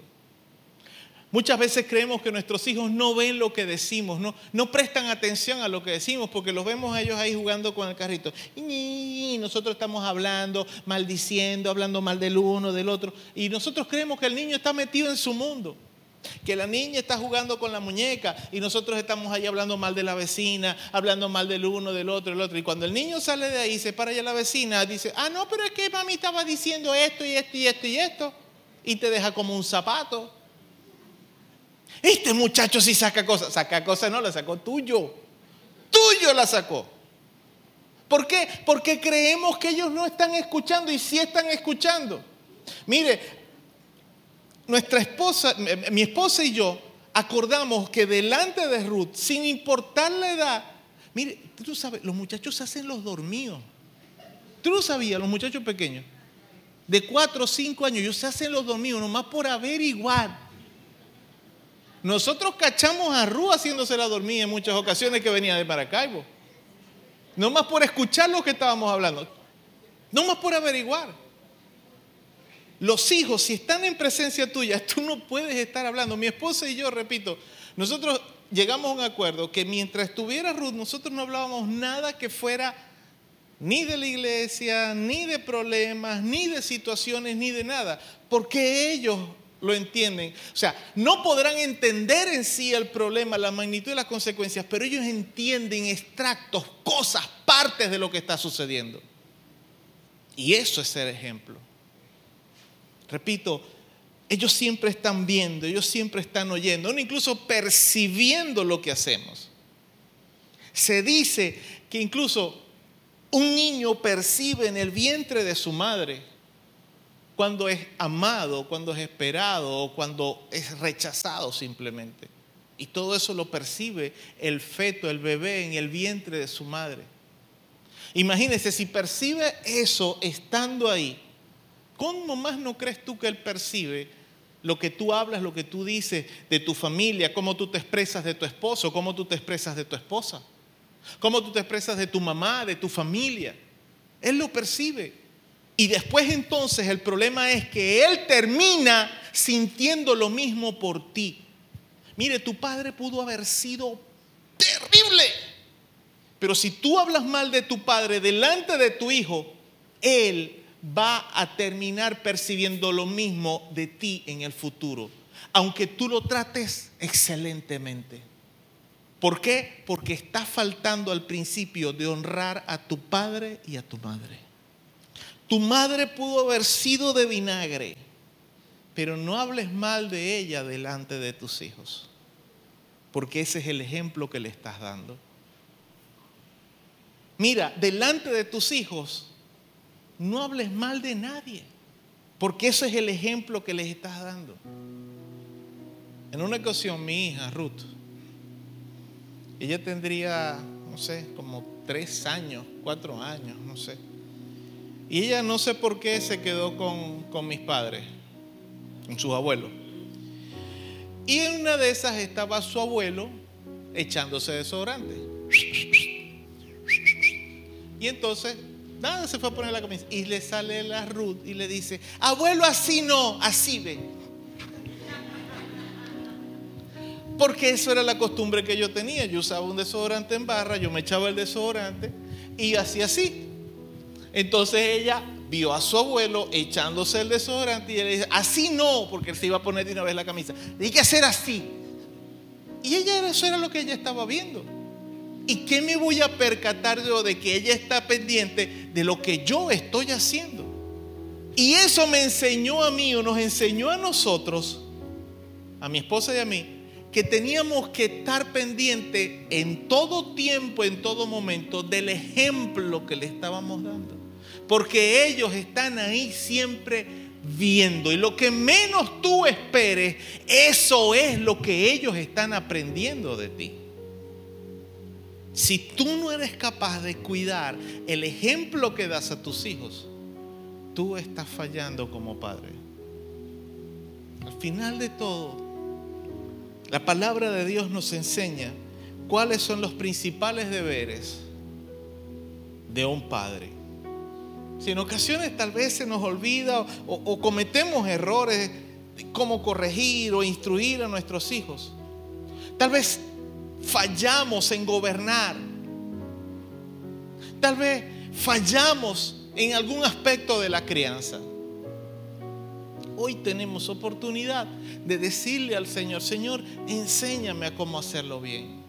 Muchas veces creemos que nuestros hijos no ven lo que decimos, no, no prestan atención a lo que decimos porque los vemos a ellos ahí jugando con el carrito. Nosotros estamos hablando, maldiciendo, hablando mal del uno, del otro. Y nosotros creemos que el niño está metido en su mundo, que la niña está jugando con la muñeca y nosotros estamos ahí hablando mal de la vecina, hablando mal del uno, del otro, del otro. Y cuando el niño sale de ahí, se para allá la vecina, dice, ah, no, pero es que mami estaba diciendo esto y esto y esto y esto. Y te deja como un zapato. Este muchacho sí saca cosas. Saca cosas, no, la sacó tuyo. Tuyo la sacó. ¿Por qué? Porque creemos que ellos no están escuchando y sí están escuchando. Mire, nuestra esposa, mi esposa y yo acordamos que delante de Ruth, sin importar la edad, mire, tú sabes, los muchachos hacen los dormidos. Tú lo sabías, los muchachos pequeños, de cuatro o cinco años, ellos se hacen los dormidos nomás por averiguar nosotros cachamos a Ru haciéndose la dormida en muchas ocasiones que venía de Maracaibo. No más por escuchar lo que estábamos hablando. No más por averiguar. Los hijos, si están en presencia tuya, tú no puedes estar hablando. Mi esposa y yo, repito, nosotros llegamos a un acuerdo que mientras estuviera Ruth, nosotros no hablábamos nada que fuera ni de la iglesia, ni de problemas, ni de situaciones, ni de nada. Porque ellos lo entienden. O sea, no podrán entender en sí el problema, la magnitud y las consecuencias, pero ellos entienden extractos, cosas, partes de lo que está sucediendo. Y eso es ser ejemplo. Repito, ellos siempre están viendo, ellos siempre están oyendo, incluso percibiendo lo que hacemos. Se dice que incluso un niño percibe en el vientre de su madre cuando es amado, cuando es esperado o cuando es rechazado simplemente. Y todo eso lo percibe el feto, el bebé en el vientre de su madre. Imagínese, si percibe eso estando ahí, ¿cómo más no crees tú que él percibe lo que tú hablas, lo que tú dices de tu familia, cómo tú te expresas de tu esposo, cómo tú te expresas de tu esposa, cómo tú te expresas de tu mamá, de tu familia? Él lo percibe. Y después entonces el problema es que Él termina sintiendo lo mismo por ti. Mire, tu padre pudo haber sido terrible. Pero si tú hablas mal de tu padre delante de tu hijo, Él va a terminar percibiendo lo mismo de ti en el futuro. aunque tú lo trates excelentemente. ¿Por qué? Porque está faltando al principio de honrar a tu padre y a tu madre. Tu madre pudo haber sido de vinagre, pero no hables mal de ella delante de tus hijos, porque ese es el ejemplo que le estás dando. Mira, delante de tus hijos, no hables mal de nadie, porque ese es el ejemplo que les estás dando. En una ocasión, mi hija, Ruth, ella tendría, no sé, como tres años, cuatro años, no sé. Y ella no sé por qué se quedó con, con mis padres, con sus abuelos. Y en una de esas estaba su abuelo echándose desodorante. Y entonces, nada, se fue a poner la camisa. Y le sale la Ruth y le dice, abuelo, así no, así ve. Porque eso era la costumbre que yo tenía. Yo usaba un desodorante en barra, yo me echaba el desodorante y hacía así. Entonces ella vio a su abuelo echándose el desodorante y le dice, así no, porque él se iba a poner de una vez la camisa. Hay que hacer así. Y ella, eso era lo que ella estaba viendo. ¿Y qué me voy a percatar yo de que ella está pendiente de lo que yo estoy haciendo? Y eso me enseñó a mí o nos enseñó a nosotros, a mi esposa y a mí, que teníamos que estar pendiente en todo tiempo, en todo momento, del ejemplo que le estábamos dando. Porque ellos están ahí siempre viendo. Y lo que menos tú esperes, eso es lo que ellos están aprendiendo de ti. Si tú no eres capaz de cuidar el ejemplo que das a tus hijos, tú estás fallando como padre. Al final de todo, la palabra de Dios nos enseña cuáles son los principales deberes de un padre. Si en ocasiones tal vez se nos olvida o, cometemos errores de cómo corregir o instruir a nuestros hijos, tal vez fallamos en gobernar. Tal vez fallamos en algún aspecto de la crianza. Hoy tenemos oportunidad de decirle al Señor, Señor, enséñame a cómo hacerlo bien.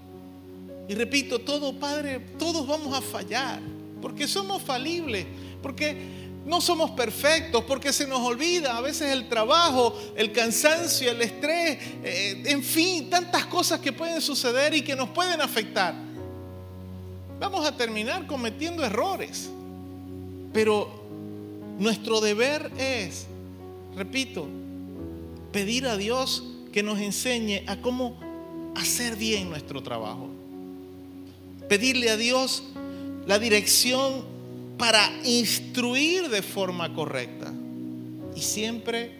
Y repito, todo Padre, todos vamos a fallar, porque somos falibles, porque no somos perfectos porque se nos olvida a veces el trabajo, el cansancio, el estrés, eh, en fin, tantas cosas que pueden suceder y que nos pueden afectar. Vamos a terminar cometiendo errores. Pero nuestro deber es, repito, pedir a Dios que nos enseñe a cómo hacer bien nuestro trabajo. Pedirle a Dios la dirección para instruir de forma correcta. Y siempre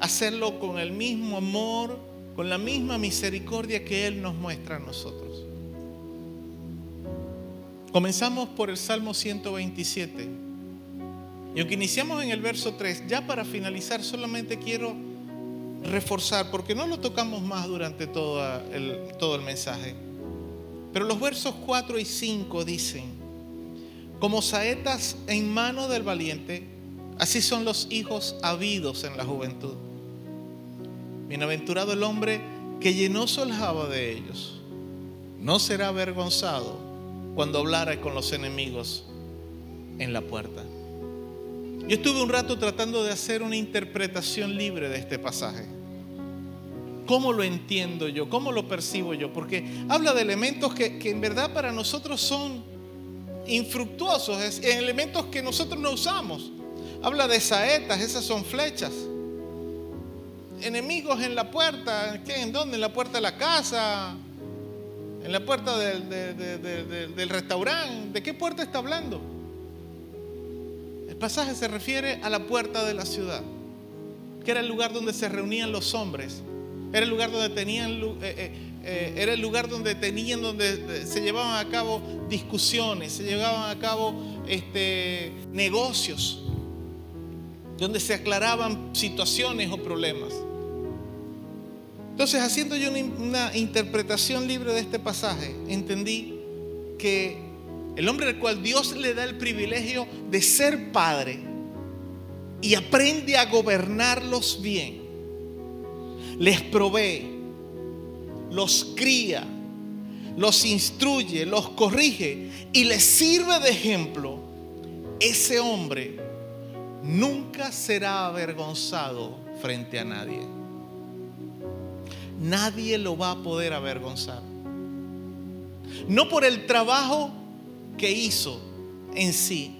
hacerlo con el mismo amor, con la misma misericordia que Él nos muestra a nosotros. Comenzamos por el Salmo 127. Y aunque iniciamos en el verso 3, ya para finalizar solamente quiero reforzar, porque no lo tocamos más durante todo el, todo el mensaje. Pero los versos 4 y 5 dicen, como saetas en mano del valiente, así son los hijos habidos en la juventud. Bienaventurado el hombre que llenó su aljaba de ellos. No será avergonzado cuando hablara con los enemigos en la puerta. Yo estuve un rato tratando de hacer una interpretación libre de este pasaje. ¿Cómo lo entiendo yo? ¿Cómo lo percibo yo? Porque habla de elementos que, que en verdad para nosotros son infructuosos, elementos que nosotros no usamos. Habla de saetas, esas son flechas. Enemigos en la puerta, ¿en dónde? En la puerta de la casa, en la puerta del, del restaurante. ¿De qué puerta está hablando? El pasaje se refiere a la puerta de la ciudad, que era el lugar donde se reunían los hombres, era el lugar donde tenían eh, eh, eh, era el lugar donde tenían, donde se llevaban a cabo discusiones, se llevaban a cabo este, negocios, donde se aclaraban situaciones o problemas. Entonces, haciendo yo una interpretación libre de este pasaje, entendí que el hombre al cual Dios le da el privilegio de ser padre y aprende a gobernarlos bien, les provee, los cría, los instruye, los corrige y les sirve de ejemplo, ese hombre nunca será avergonzado frente a nadie. Nadie lo va a poder avergonzar. No por el trabajo que hizo en sí,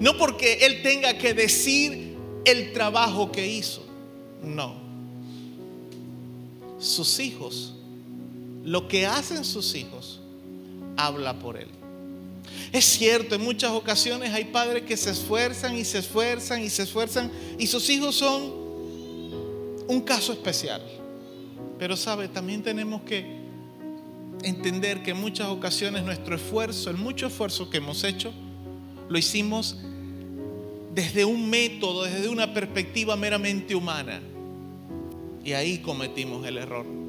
no porque él tenga que decir el trabajo que hizo, no. Sus hijos, lo que hacen sus hijos, habla por él. Es cierto, en muchas ocasiones hay padres que se esfuerzan y se esfuerzan y se esfuerzan y sus hijos son un caso especial. Pero sabe, también tenemos que entender que en muchas ocasiones nuestro esfuerzo, el mucho esfuerzo que hemos hecho, lo hicimos desde un método, desde una perspectiva meramente humana. Y ahí cometimos el error.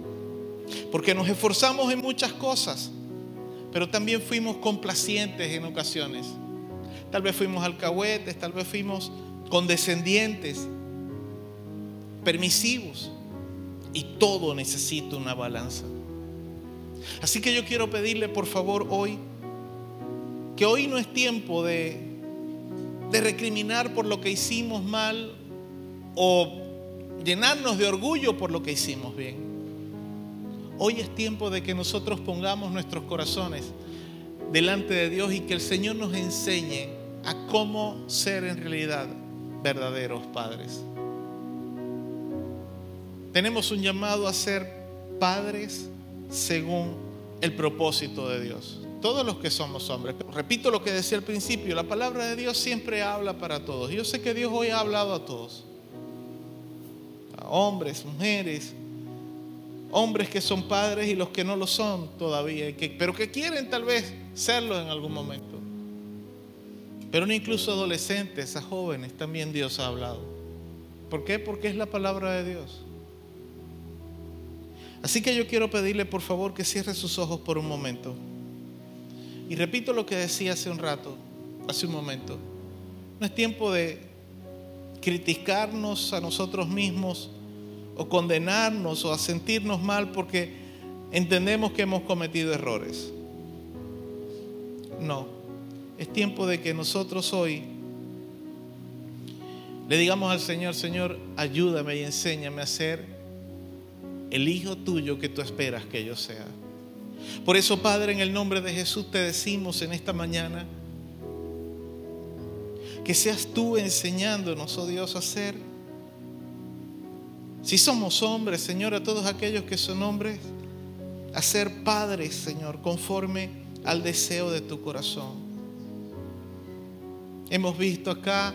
Porque nos esforzamos en muchas cosas, pero también fuimos complacientes en ocasiones. Tal vez fuimos alcahuetes, tal vez fuimos condescendientes, permisivos. Y todo necesita una balanza. Así que yo quiero pedirle por favor hoy, que hoy no es tiempo de, de recriminar por lo que hicimos mal o llenarnos de orgullo por lo que hicimos bien. Hoy es tiempo de que nosotros pongamos nuestros corazones delante de Dios y que el Señor nos enseñe a cómo ser en realidad verdaderos padres. Tenemos un llamado a ser padres según el propósito de Dios. Todos los que somos hombres. Repito lo que decía al principio, la palabra de Dios siempre habla para todos. Yo sé que Dios hoy ha hablado a todos. A hombres, mujeres, hombres que son padres y los que no lo son todavía, pero que quieren tal vez serlo en algún momento. Pero no incluso adolescentes, a jóvenes, también Dios ha hablado. ¿Por qué? Porque es la palabra de Dios. Así que yo quiero pedirle por favor que cierre sus ojos por un momento. Y repito lo que decía hace un rato, hace un momento. No es tiempo de criticarnos a nosotros mismos o condenarnos o a sentirnos mal porque entendemos que hemos cometido errores. No, es tiempo de que nosotros hoy le digamos al Señor, Señor, ayúdame y enséñame a ser el hijo tuyo que tú esperas que yo sea. Por eso, Padre, en el nombre de Jesús te decimos en esta mañana que seas tú enseñándonos, oh Dios, a ser si somos hombres, Señor, a todos aquellos que son hombres, a ser padres, Señor, conforme al deseo de tu corazón. Hemos visto acá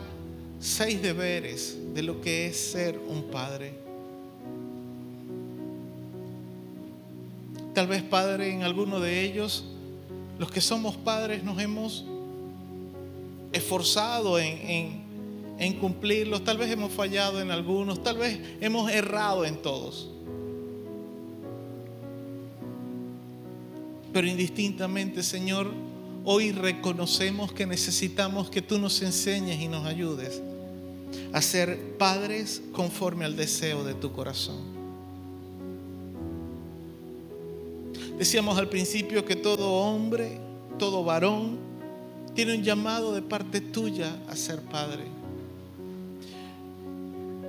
seis deberes de lo que es ser un padre. Tal vez, Padre, en alguno de ellos, los que somos padres nos hemos esforzado en, en en cumplirlos, tal vez hemos fallado en algunos, tal vez hemos errado en todos. Pero indistintamente, Señor, hoy reconocemos que necesitamos que tú nos enseñes y nos ayudes a ser padres conforme al deseo de tu corazón. Decíamos al principio que todo hombre, todo varón, tiene un llamado de parte tuya a ser padre.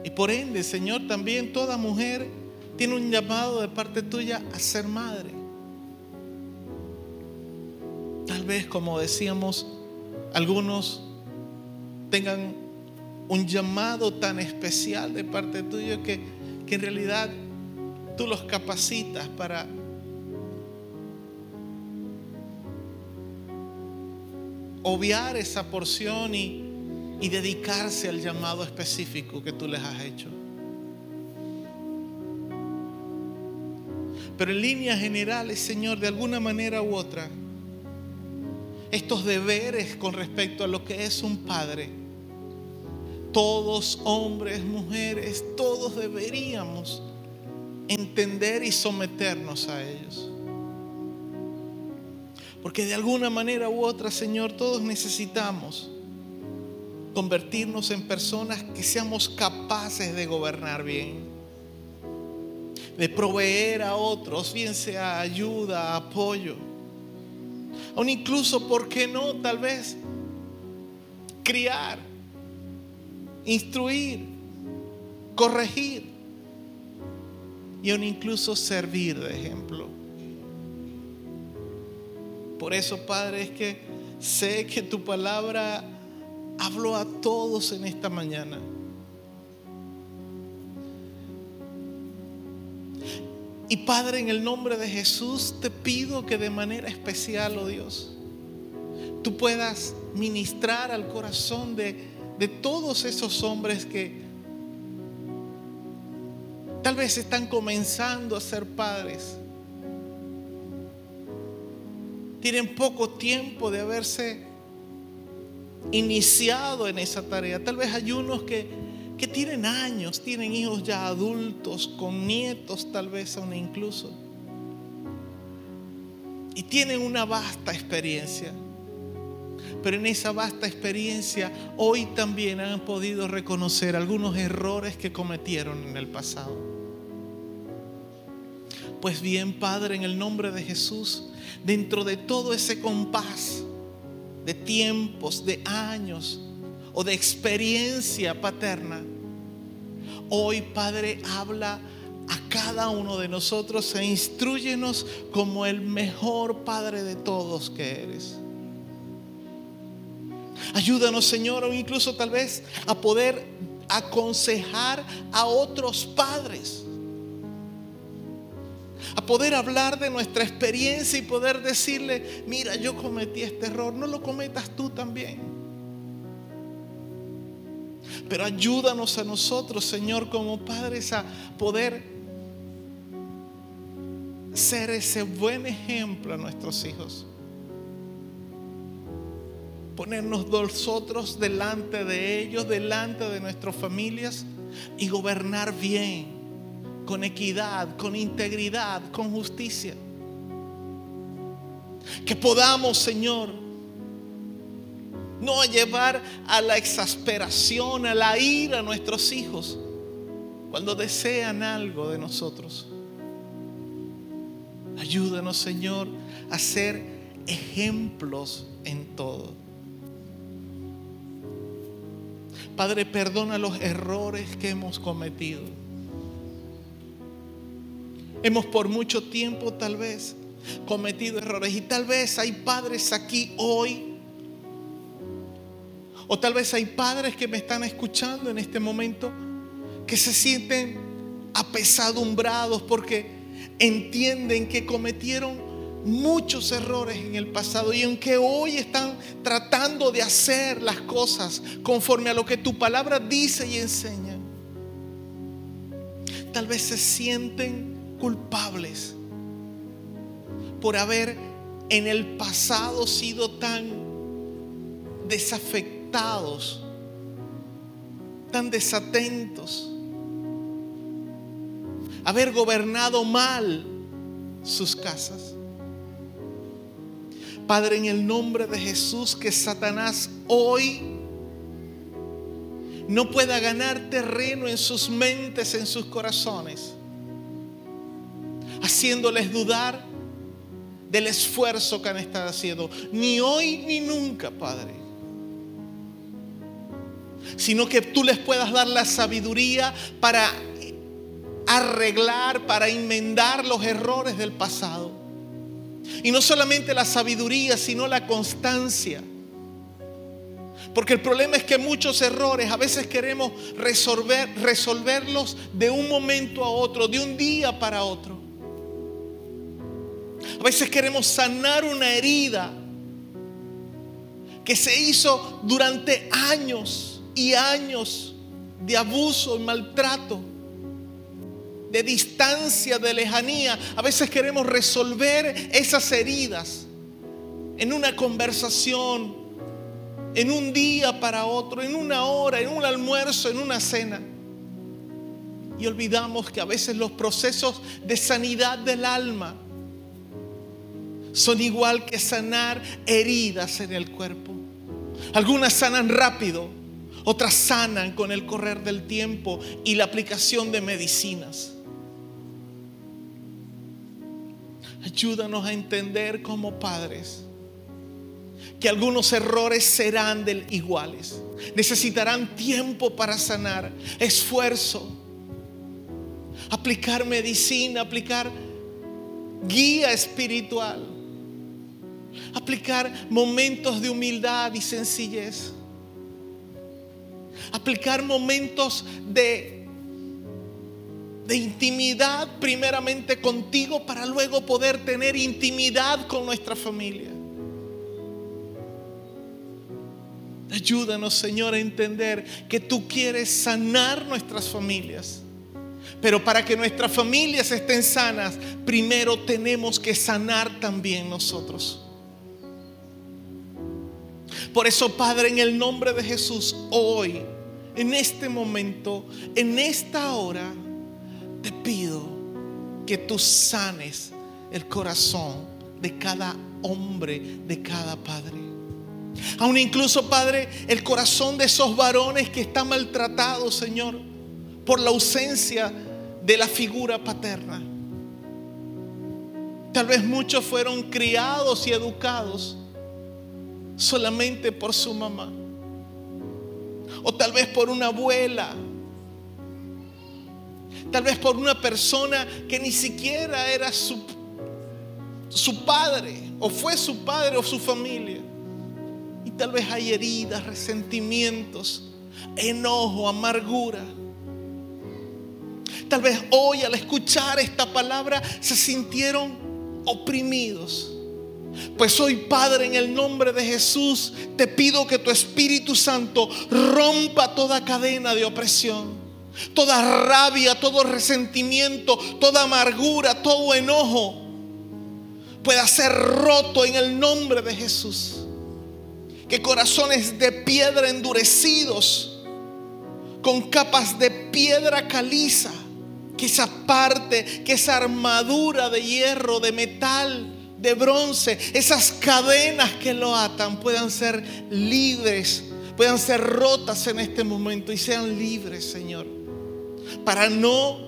Y por ende, Señor, también toda mujer tiene un llamado de parte tuya a ser madre. Tal vez, como decíamos, algunos tengan un llamado tan especial de parte tuya que, que en realidad tú los capacitas para obviar esa porción y y dedicarse al llamado específico que tú les has hecho. Pero en líneas generales, Señor, de alguna manera u otra, estos deberes con respecto a lo que es un padre, todos hombres, mujeres, todos deberíamos entender y someternos a ellos. Porque de alguna manera u otra, Señor, todos necesitamos convertirnos en personas que seamos capaces de gobernar bien. de proveer a otros, bien sea ayuda, apoyo. Aún incluso, ¿por qué no? Tal vez criar, instruir, corregir y aún incluso servir de ejemplo. Por eso, Padre, es que sé que tu palabra habló a todos en esta mañana. Y Padre, en el nombre de Jesús te pido que de manera especial, oh Dios, tú puedas ministrar al corazón de, de todos esos hombres que tal vez están comenzando a ser padres. Tienen poco tiempo de haberse iniciado en esa tarea. Tal vez hay unos que, que tienen años, tienen hijos ya adultos, con nietos tal vez aún incluso. Y tienen una vasta experiencia. Pero en esa vasta experiencia hoy también han podido reconocer algunos errores que cometieron en el pasado. Pues bien, Padre, en el nombre de Jesús, dentro de todo ese compás de tiempos, de años o de experiencia paterna, hoy Padre habla a cada uno de nosotros e instruyenos como el mejor Padre de todos que eres. Ayúdanos, Señor, o incluso tal vez a poder aconsejar a otros padres. A poder hablar de nuestra experiencia y poder decirle, mira, yo cometí este error, no lo cometas tú también. Pero ayúdanos a nosotros, Señor, como padres, a poder ser ese buen ejemplo a nuestros hijos ponernos nosotros delante de ellos, delante de nuestras familias y gobernar bien, con equidad, con integridad, con justicia. Que podamos, Señor, no llevar a la exasperación, a la ira a nuestros hijos cuando desean algo de nosotros. Ayúdanos, Señor, a ser ejemplos en todo. Padre, perdona los errores que hemos cometido. Hemos por mucho tiempo tal vez cometido errores. Y tal vez hay padres aquí hoy. O tal vez hay padres que me están escuchando en este momento que se sienten apesadumbrados porque entienden que cometieron muchos errores en el pasado y aunque hoy están tratando de hacer las cosas conforme a lo que tu palabra dice y enseña, tal vez se sienten culpables por haber en el pasado sido tan desafectados, tan desatentos, haber gobernado mal sus casas. Padre, en el nombre de Jesús, que Satanás hoy no pueda ganar terreno en sus mentes, en sus corazones, haciéndoles dudar del esfuerzo que han estado haciendo, ni hoy ni nunca, Padre. Sino que tú les puedas dar la sabiduría para arreglar, para enmendar los errores del pasado y no solamente la sabiduría, sino la constancia. Porque el problema es que muchos errores a veces queremos resolver, resolverlos de un momento a otro, de un día para otro. A veces queremos sanar una herida que se hizo durante años y años de abuso y maltrato de distancia, de lejanía. A veces queremos resolver esas heridas en una conversación, en un día para otro, en una hora, en un almuerzo, en una cena. Y olvidamos que a veces los procesos de sanidad del alma son igual que sanar heridas en el cuerpo. Algunas sanan rápido, otras sanan con el correr del tiempo y la aplicación de medicinas. Ayúdanos a entender como padres que algunos errores serán del iguales. Necesitarán tiempo para sanar, esfuerzo, aplicar medicina, aplicar guía espiritual, aplicar momentos de humildad y sencillez, aplicar momentos de, de intimidad primeramente contigo para luego poder tener intimidad con nuestra familia. Ayúdanos, Señor, a entender que tú quieres sanar nuestras familias. Pero para que nuestras familias estén sanas, primero tenemos que sanar también nosotros. Por eso, Padre, en el nombre de Jesús, hoy, en este momento, en esta hora, te pido que tú sanes el corazón de cada hombre, de cada padre. Aún incluso, Padre, el corazón de esos varones que están maltratados, Señor, por la ausencia de la figura paterna. Tal vez muchos fueron criados y educados solamente por su mamá. O tal vez por una abuela. Tal vez por una persona que ni siquiera era su, su padre, o fue su padre o su familia. Y tal vez hay heridas, resentimientos, enojo, amargura. Tal vez hoy al escuchar esta palabra se sintieron oprimidos. Pues hoy, Padre, en el nombre de Jesús, te pido que tu Espíritu Santo rompa toda cadena de opresión, toda rabia, todo resentimiento, toda amargura, todo enojo, pueda ser roto en el nombre de Jesús. Que corazones de piedra endurecidos, con capas de piedra caliza, que esa parte, que esa armadura de hierro, de metal, de bronce, esas cadenas que lo atan puedan ser libres, puedan ser rotas en este momento y sean libres, Señor. Para no,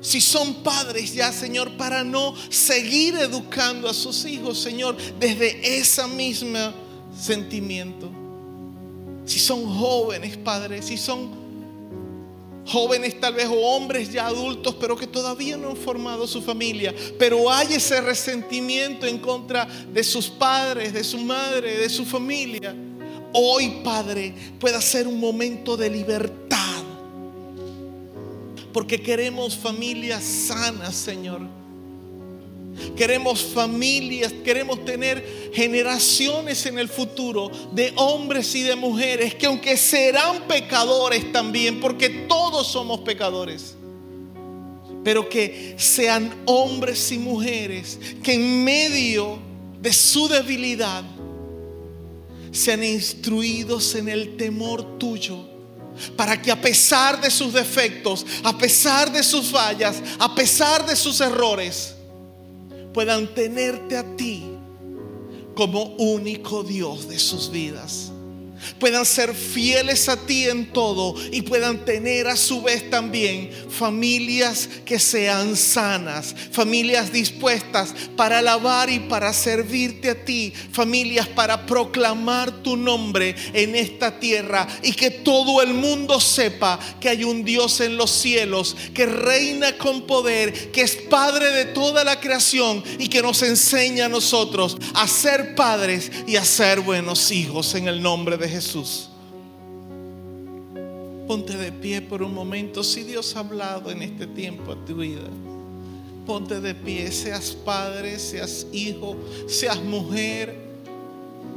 si son padres ya, Señor, para no seguir educando a sus hijos, Señor, desde esa misma sentimiento. Si son jóvenes, padres, si son jóvenes tal vez o hombres ya adultos, pero que todavía no han formado su familia, pero hay ese resentimiento en contra de sus padres, de su madre, de su familia. Hoy, Padre, pueda ser un momento de libertad. Porque queremos familias sanas, Señor Queremos familias, queremos tener generaciones en el futuro de hombres y de mujeres que aunque serán pecadores también, porque todos somos pecadores, pero que sean hombres y mujeres que en medio de su debilidad sean instruidos en el temor tuyo para que a pesar de sus defectos, a pesar de sus fallas, a pesar de sus errores, puedan tenerte a ti como único Dios de sus vidas puedan ser fieles a ti en todo y puedan tener a su vez también familias que sean sanas, familias dispuestas para alabar y para servirte a ti, familias para proclamar tu nombre en esta tierra y que todo el mundo sepa que hay un Dios en los cielos que reina con poder, que es Padre de toda la creación y que nos enseña a nosotros a ser padres y a ser buenos hijos en el nombre de Jesús. Ponte de pie por un momento. Si Dios ha hablado en este tiempo a tu vida, ponte de pie. Seas padre, seas hijo, seas mujer.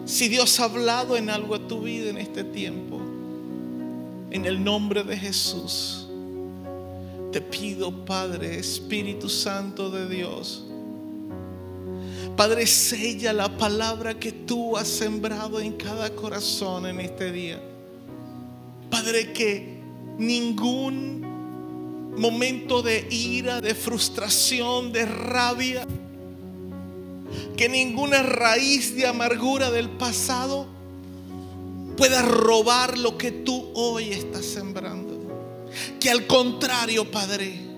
Si Dios ha hablado en algo a tu vida en este tiempo, en el nombre de Jesús, te pido, Padre, Espíritu Santo de Dios Padre, sella la palabra que tú has sembrado en cada corazón en este día. Padre, que ningún momento de ira, de frustración, de rabia, que ninguna raíz de amargura del pasado pueda robar lo que tú hoy estás sembrando. Que al contrario, Padre,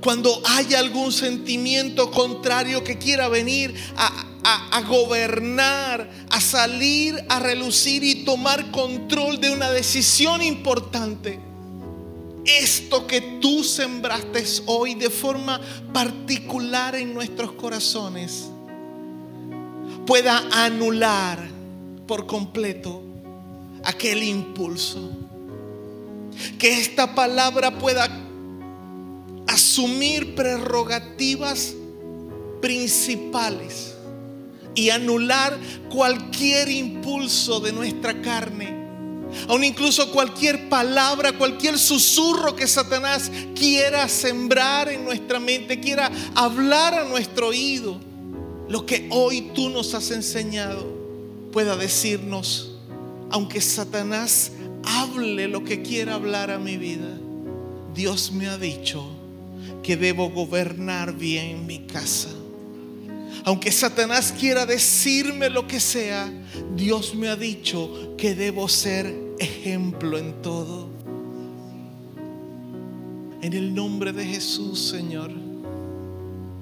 Cuando haya algún sentimiento contrario que quiera venir a, a, a, gobernar, a salir, a relucir y tomar control de una decisión importante. Esto que tú sembraste hoy de forma particular en nuestros corazones pueda anular por completo aquel impulso. Que esta palabra pueda asumir prerrogativas principales y anular cualquier impulso de nuestra carne. Aun incluso cualquier palabra, cualquier susurro que Satanás quiera sembrar en nuestra mente, quiera hablar a nuestro oído. Lo que hoy tú nos has enseñado pueda decirnos, aunque Satanás hable lo que quiera hablar a mi vida, Dios me ha dicho que debo gobernar bien mi casa. Aunque Satanás quiera decirme lo que sea, Dios me ha dicho que debo ser ejemplo en todo. En el nombre de Jesús, Señor,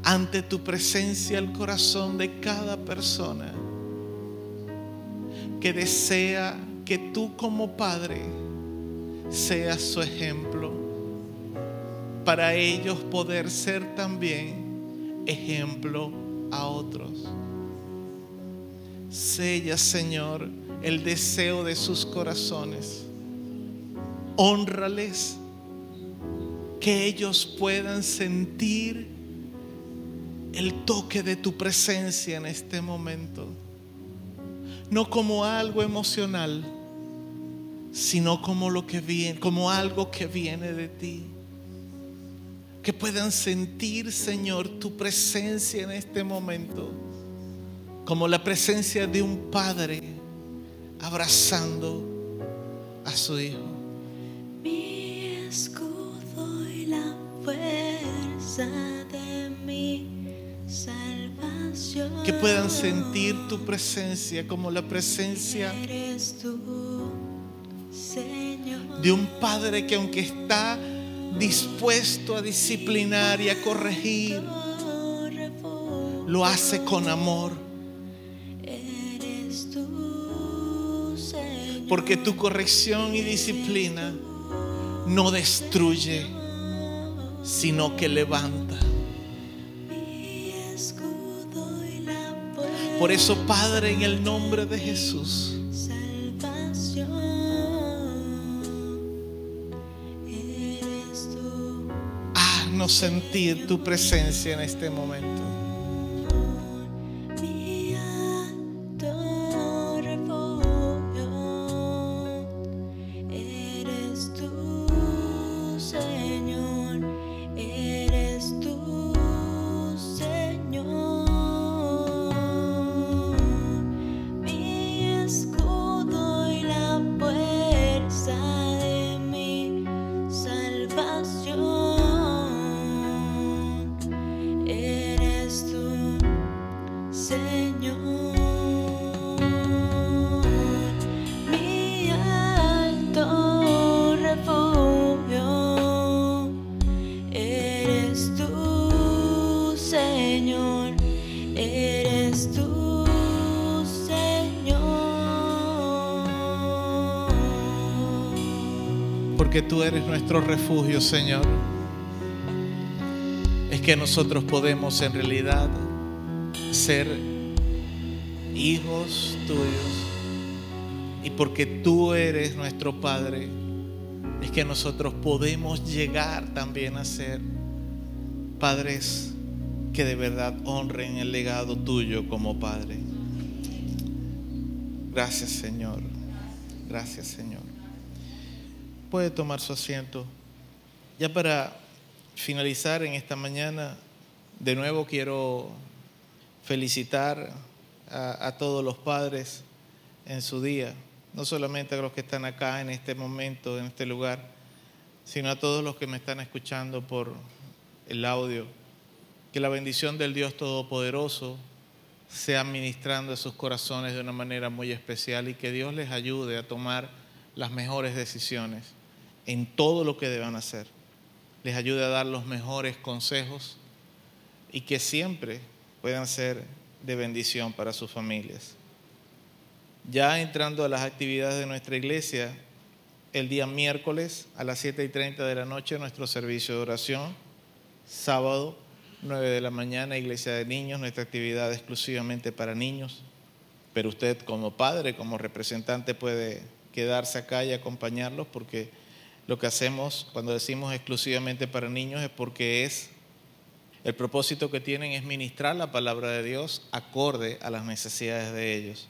ante tu presencia el corazón de cada persona que desea que tú como Padre seas su ejemplo para ellos poder ser también ejemplo a otros. Sella, Señor, el deseo de sus corazones. Honrales, que ellos puedan sentir el toque de tu presencia en este momento. No como algo emocional, sino como lo que viene, como algo que viene de ti que puedan sentir, Señor, tu presencia en este momento, como la presencia de un padre abrazando a su hijo. Mi escudo y la fuerza de mi salvación. Que puedan sentir tu presencia como la presencia Eres tú, Señor. de un padre que aunque está dispuesto a disciplinar y a corregir, lo hace con amor. Porque tu corrección y disciplina no destruye, sino que levanta. Por eso, Padre, en el nombre de Jesús, haznos sentir tu presencia en este momento. Tú eres nuestro refugio, Señor. Es que nosotros podemos en realidad ser hijos tuyos. Y porque tú eres nuestro Padre, es que nosotros podemos llegar también a ser padres que de verdad honren el legado tuyo como Padre. Gracias, Señor. Gracias, Señor. Puede tomar su asiento. Ya para finalizar en esta mañana, de nuevo quiero felicitar a, todos los padres en su día, no solamente a los que están acá en este momento, en este lugar, sino a todos los que me están escuchando por el audio. Que la bendición del Dios Todopoderoso sea ministrando a sus corazones de una manera muy especial y que Dios les ayude a tomar las mejores decisiones en todo lo que deban hacer. les ayude a dar los mejores consejos y que siempre puedan ser de bendición para sus familias. Ya entrando a las actividades de nuestra iglesia, el día miércoles a las 7 y 30 de la noche nuestro servicio de oración, sábado 9 de la mañana iglesia de niños, nuestra actividad exclusivamente para niños, pero usted como padre, como representante puede quedarse acá y acompañarlos porque lo que hacemos cuando decimos exclusivamente para niños es porque es el propósito que tienen es ministrar la palabra de Dios acorde a las necesidades de ellos.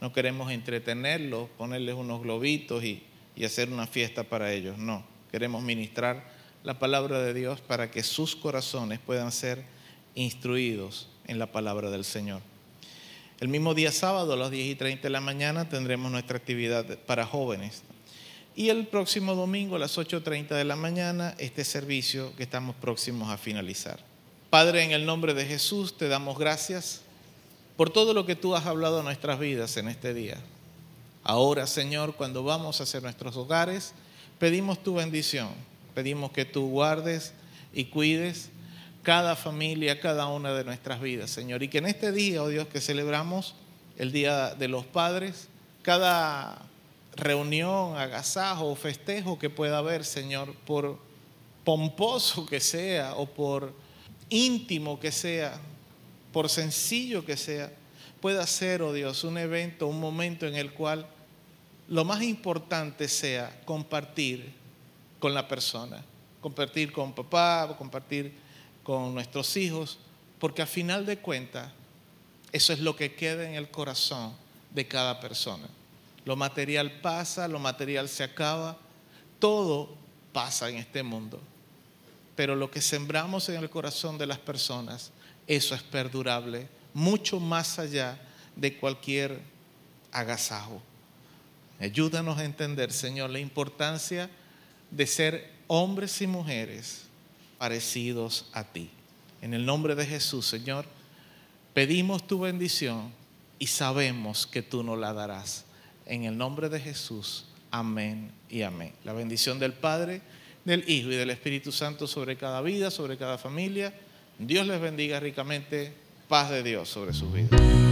No queremos entretenerlos, ponerles unos globitos y, y hacer una fiesta para ellos. No, queremos ministrar la palabra de Dios para que sus corazones puedan ser instruidos en la palabra del Señor. El mismo día sábado a las 10 y 30 de la mañana tendremos nuestra actividad para jóvenes. Y el próximo domingo a las 8.30 de la mañana este servicio que estamos próximos a finalizar. Padre, en el nombre de Jesús te damos gracias por todo lo que tú has hablado a nuestras vidas en este día. Ahora, Señor, cuando vamos hacia nuestros hogares, pedimos tu bendición, pedimos que tú guardes y cuides cada familia, cada una de nuestras vidas, Señor. Y que en este día, oh Dios, que celebramos el Día de los Padres, cada reunión, agasajo o festejo que pueda haber, Señor, por pomposo que sea o por íntimo que sea, por sencillo que sea, pueda ser, oh Dios, un evento, un momento en el cual lo más importante sea compartir con la persona, compartir con papá, compartir con nuestros hijos, porque a final de cuentas eso es lo que queda en el corazón de cada persona. Lo material pasa, lo material se acaba, todo pasa en este mundo. Pero lo que sembramos en el corazón de las personas, eso es perdurable, mucho más allá de cualquier agasajo. Ayúdanos a entender, Señor, la importancia de ser hombres y mujeres parecidos a ti. En el nombre de Jesús, Señor, pedimos tu bendición y sabemos que tú nos la darás. En el nombre de Jesús, amén y amén. La bendición del Padre, del Hijo y del Espíritu Santo sobre cada vida, sobre cada familia. Dios les bendiga ricamente. Paz de Dios sobre sus vidas.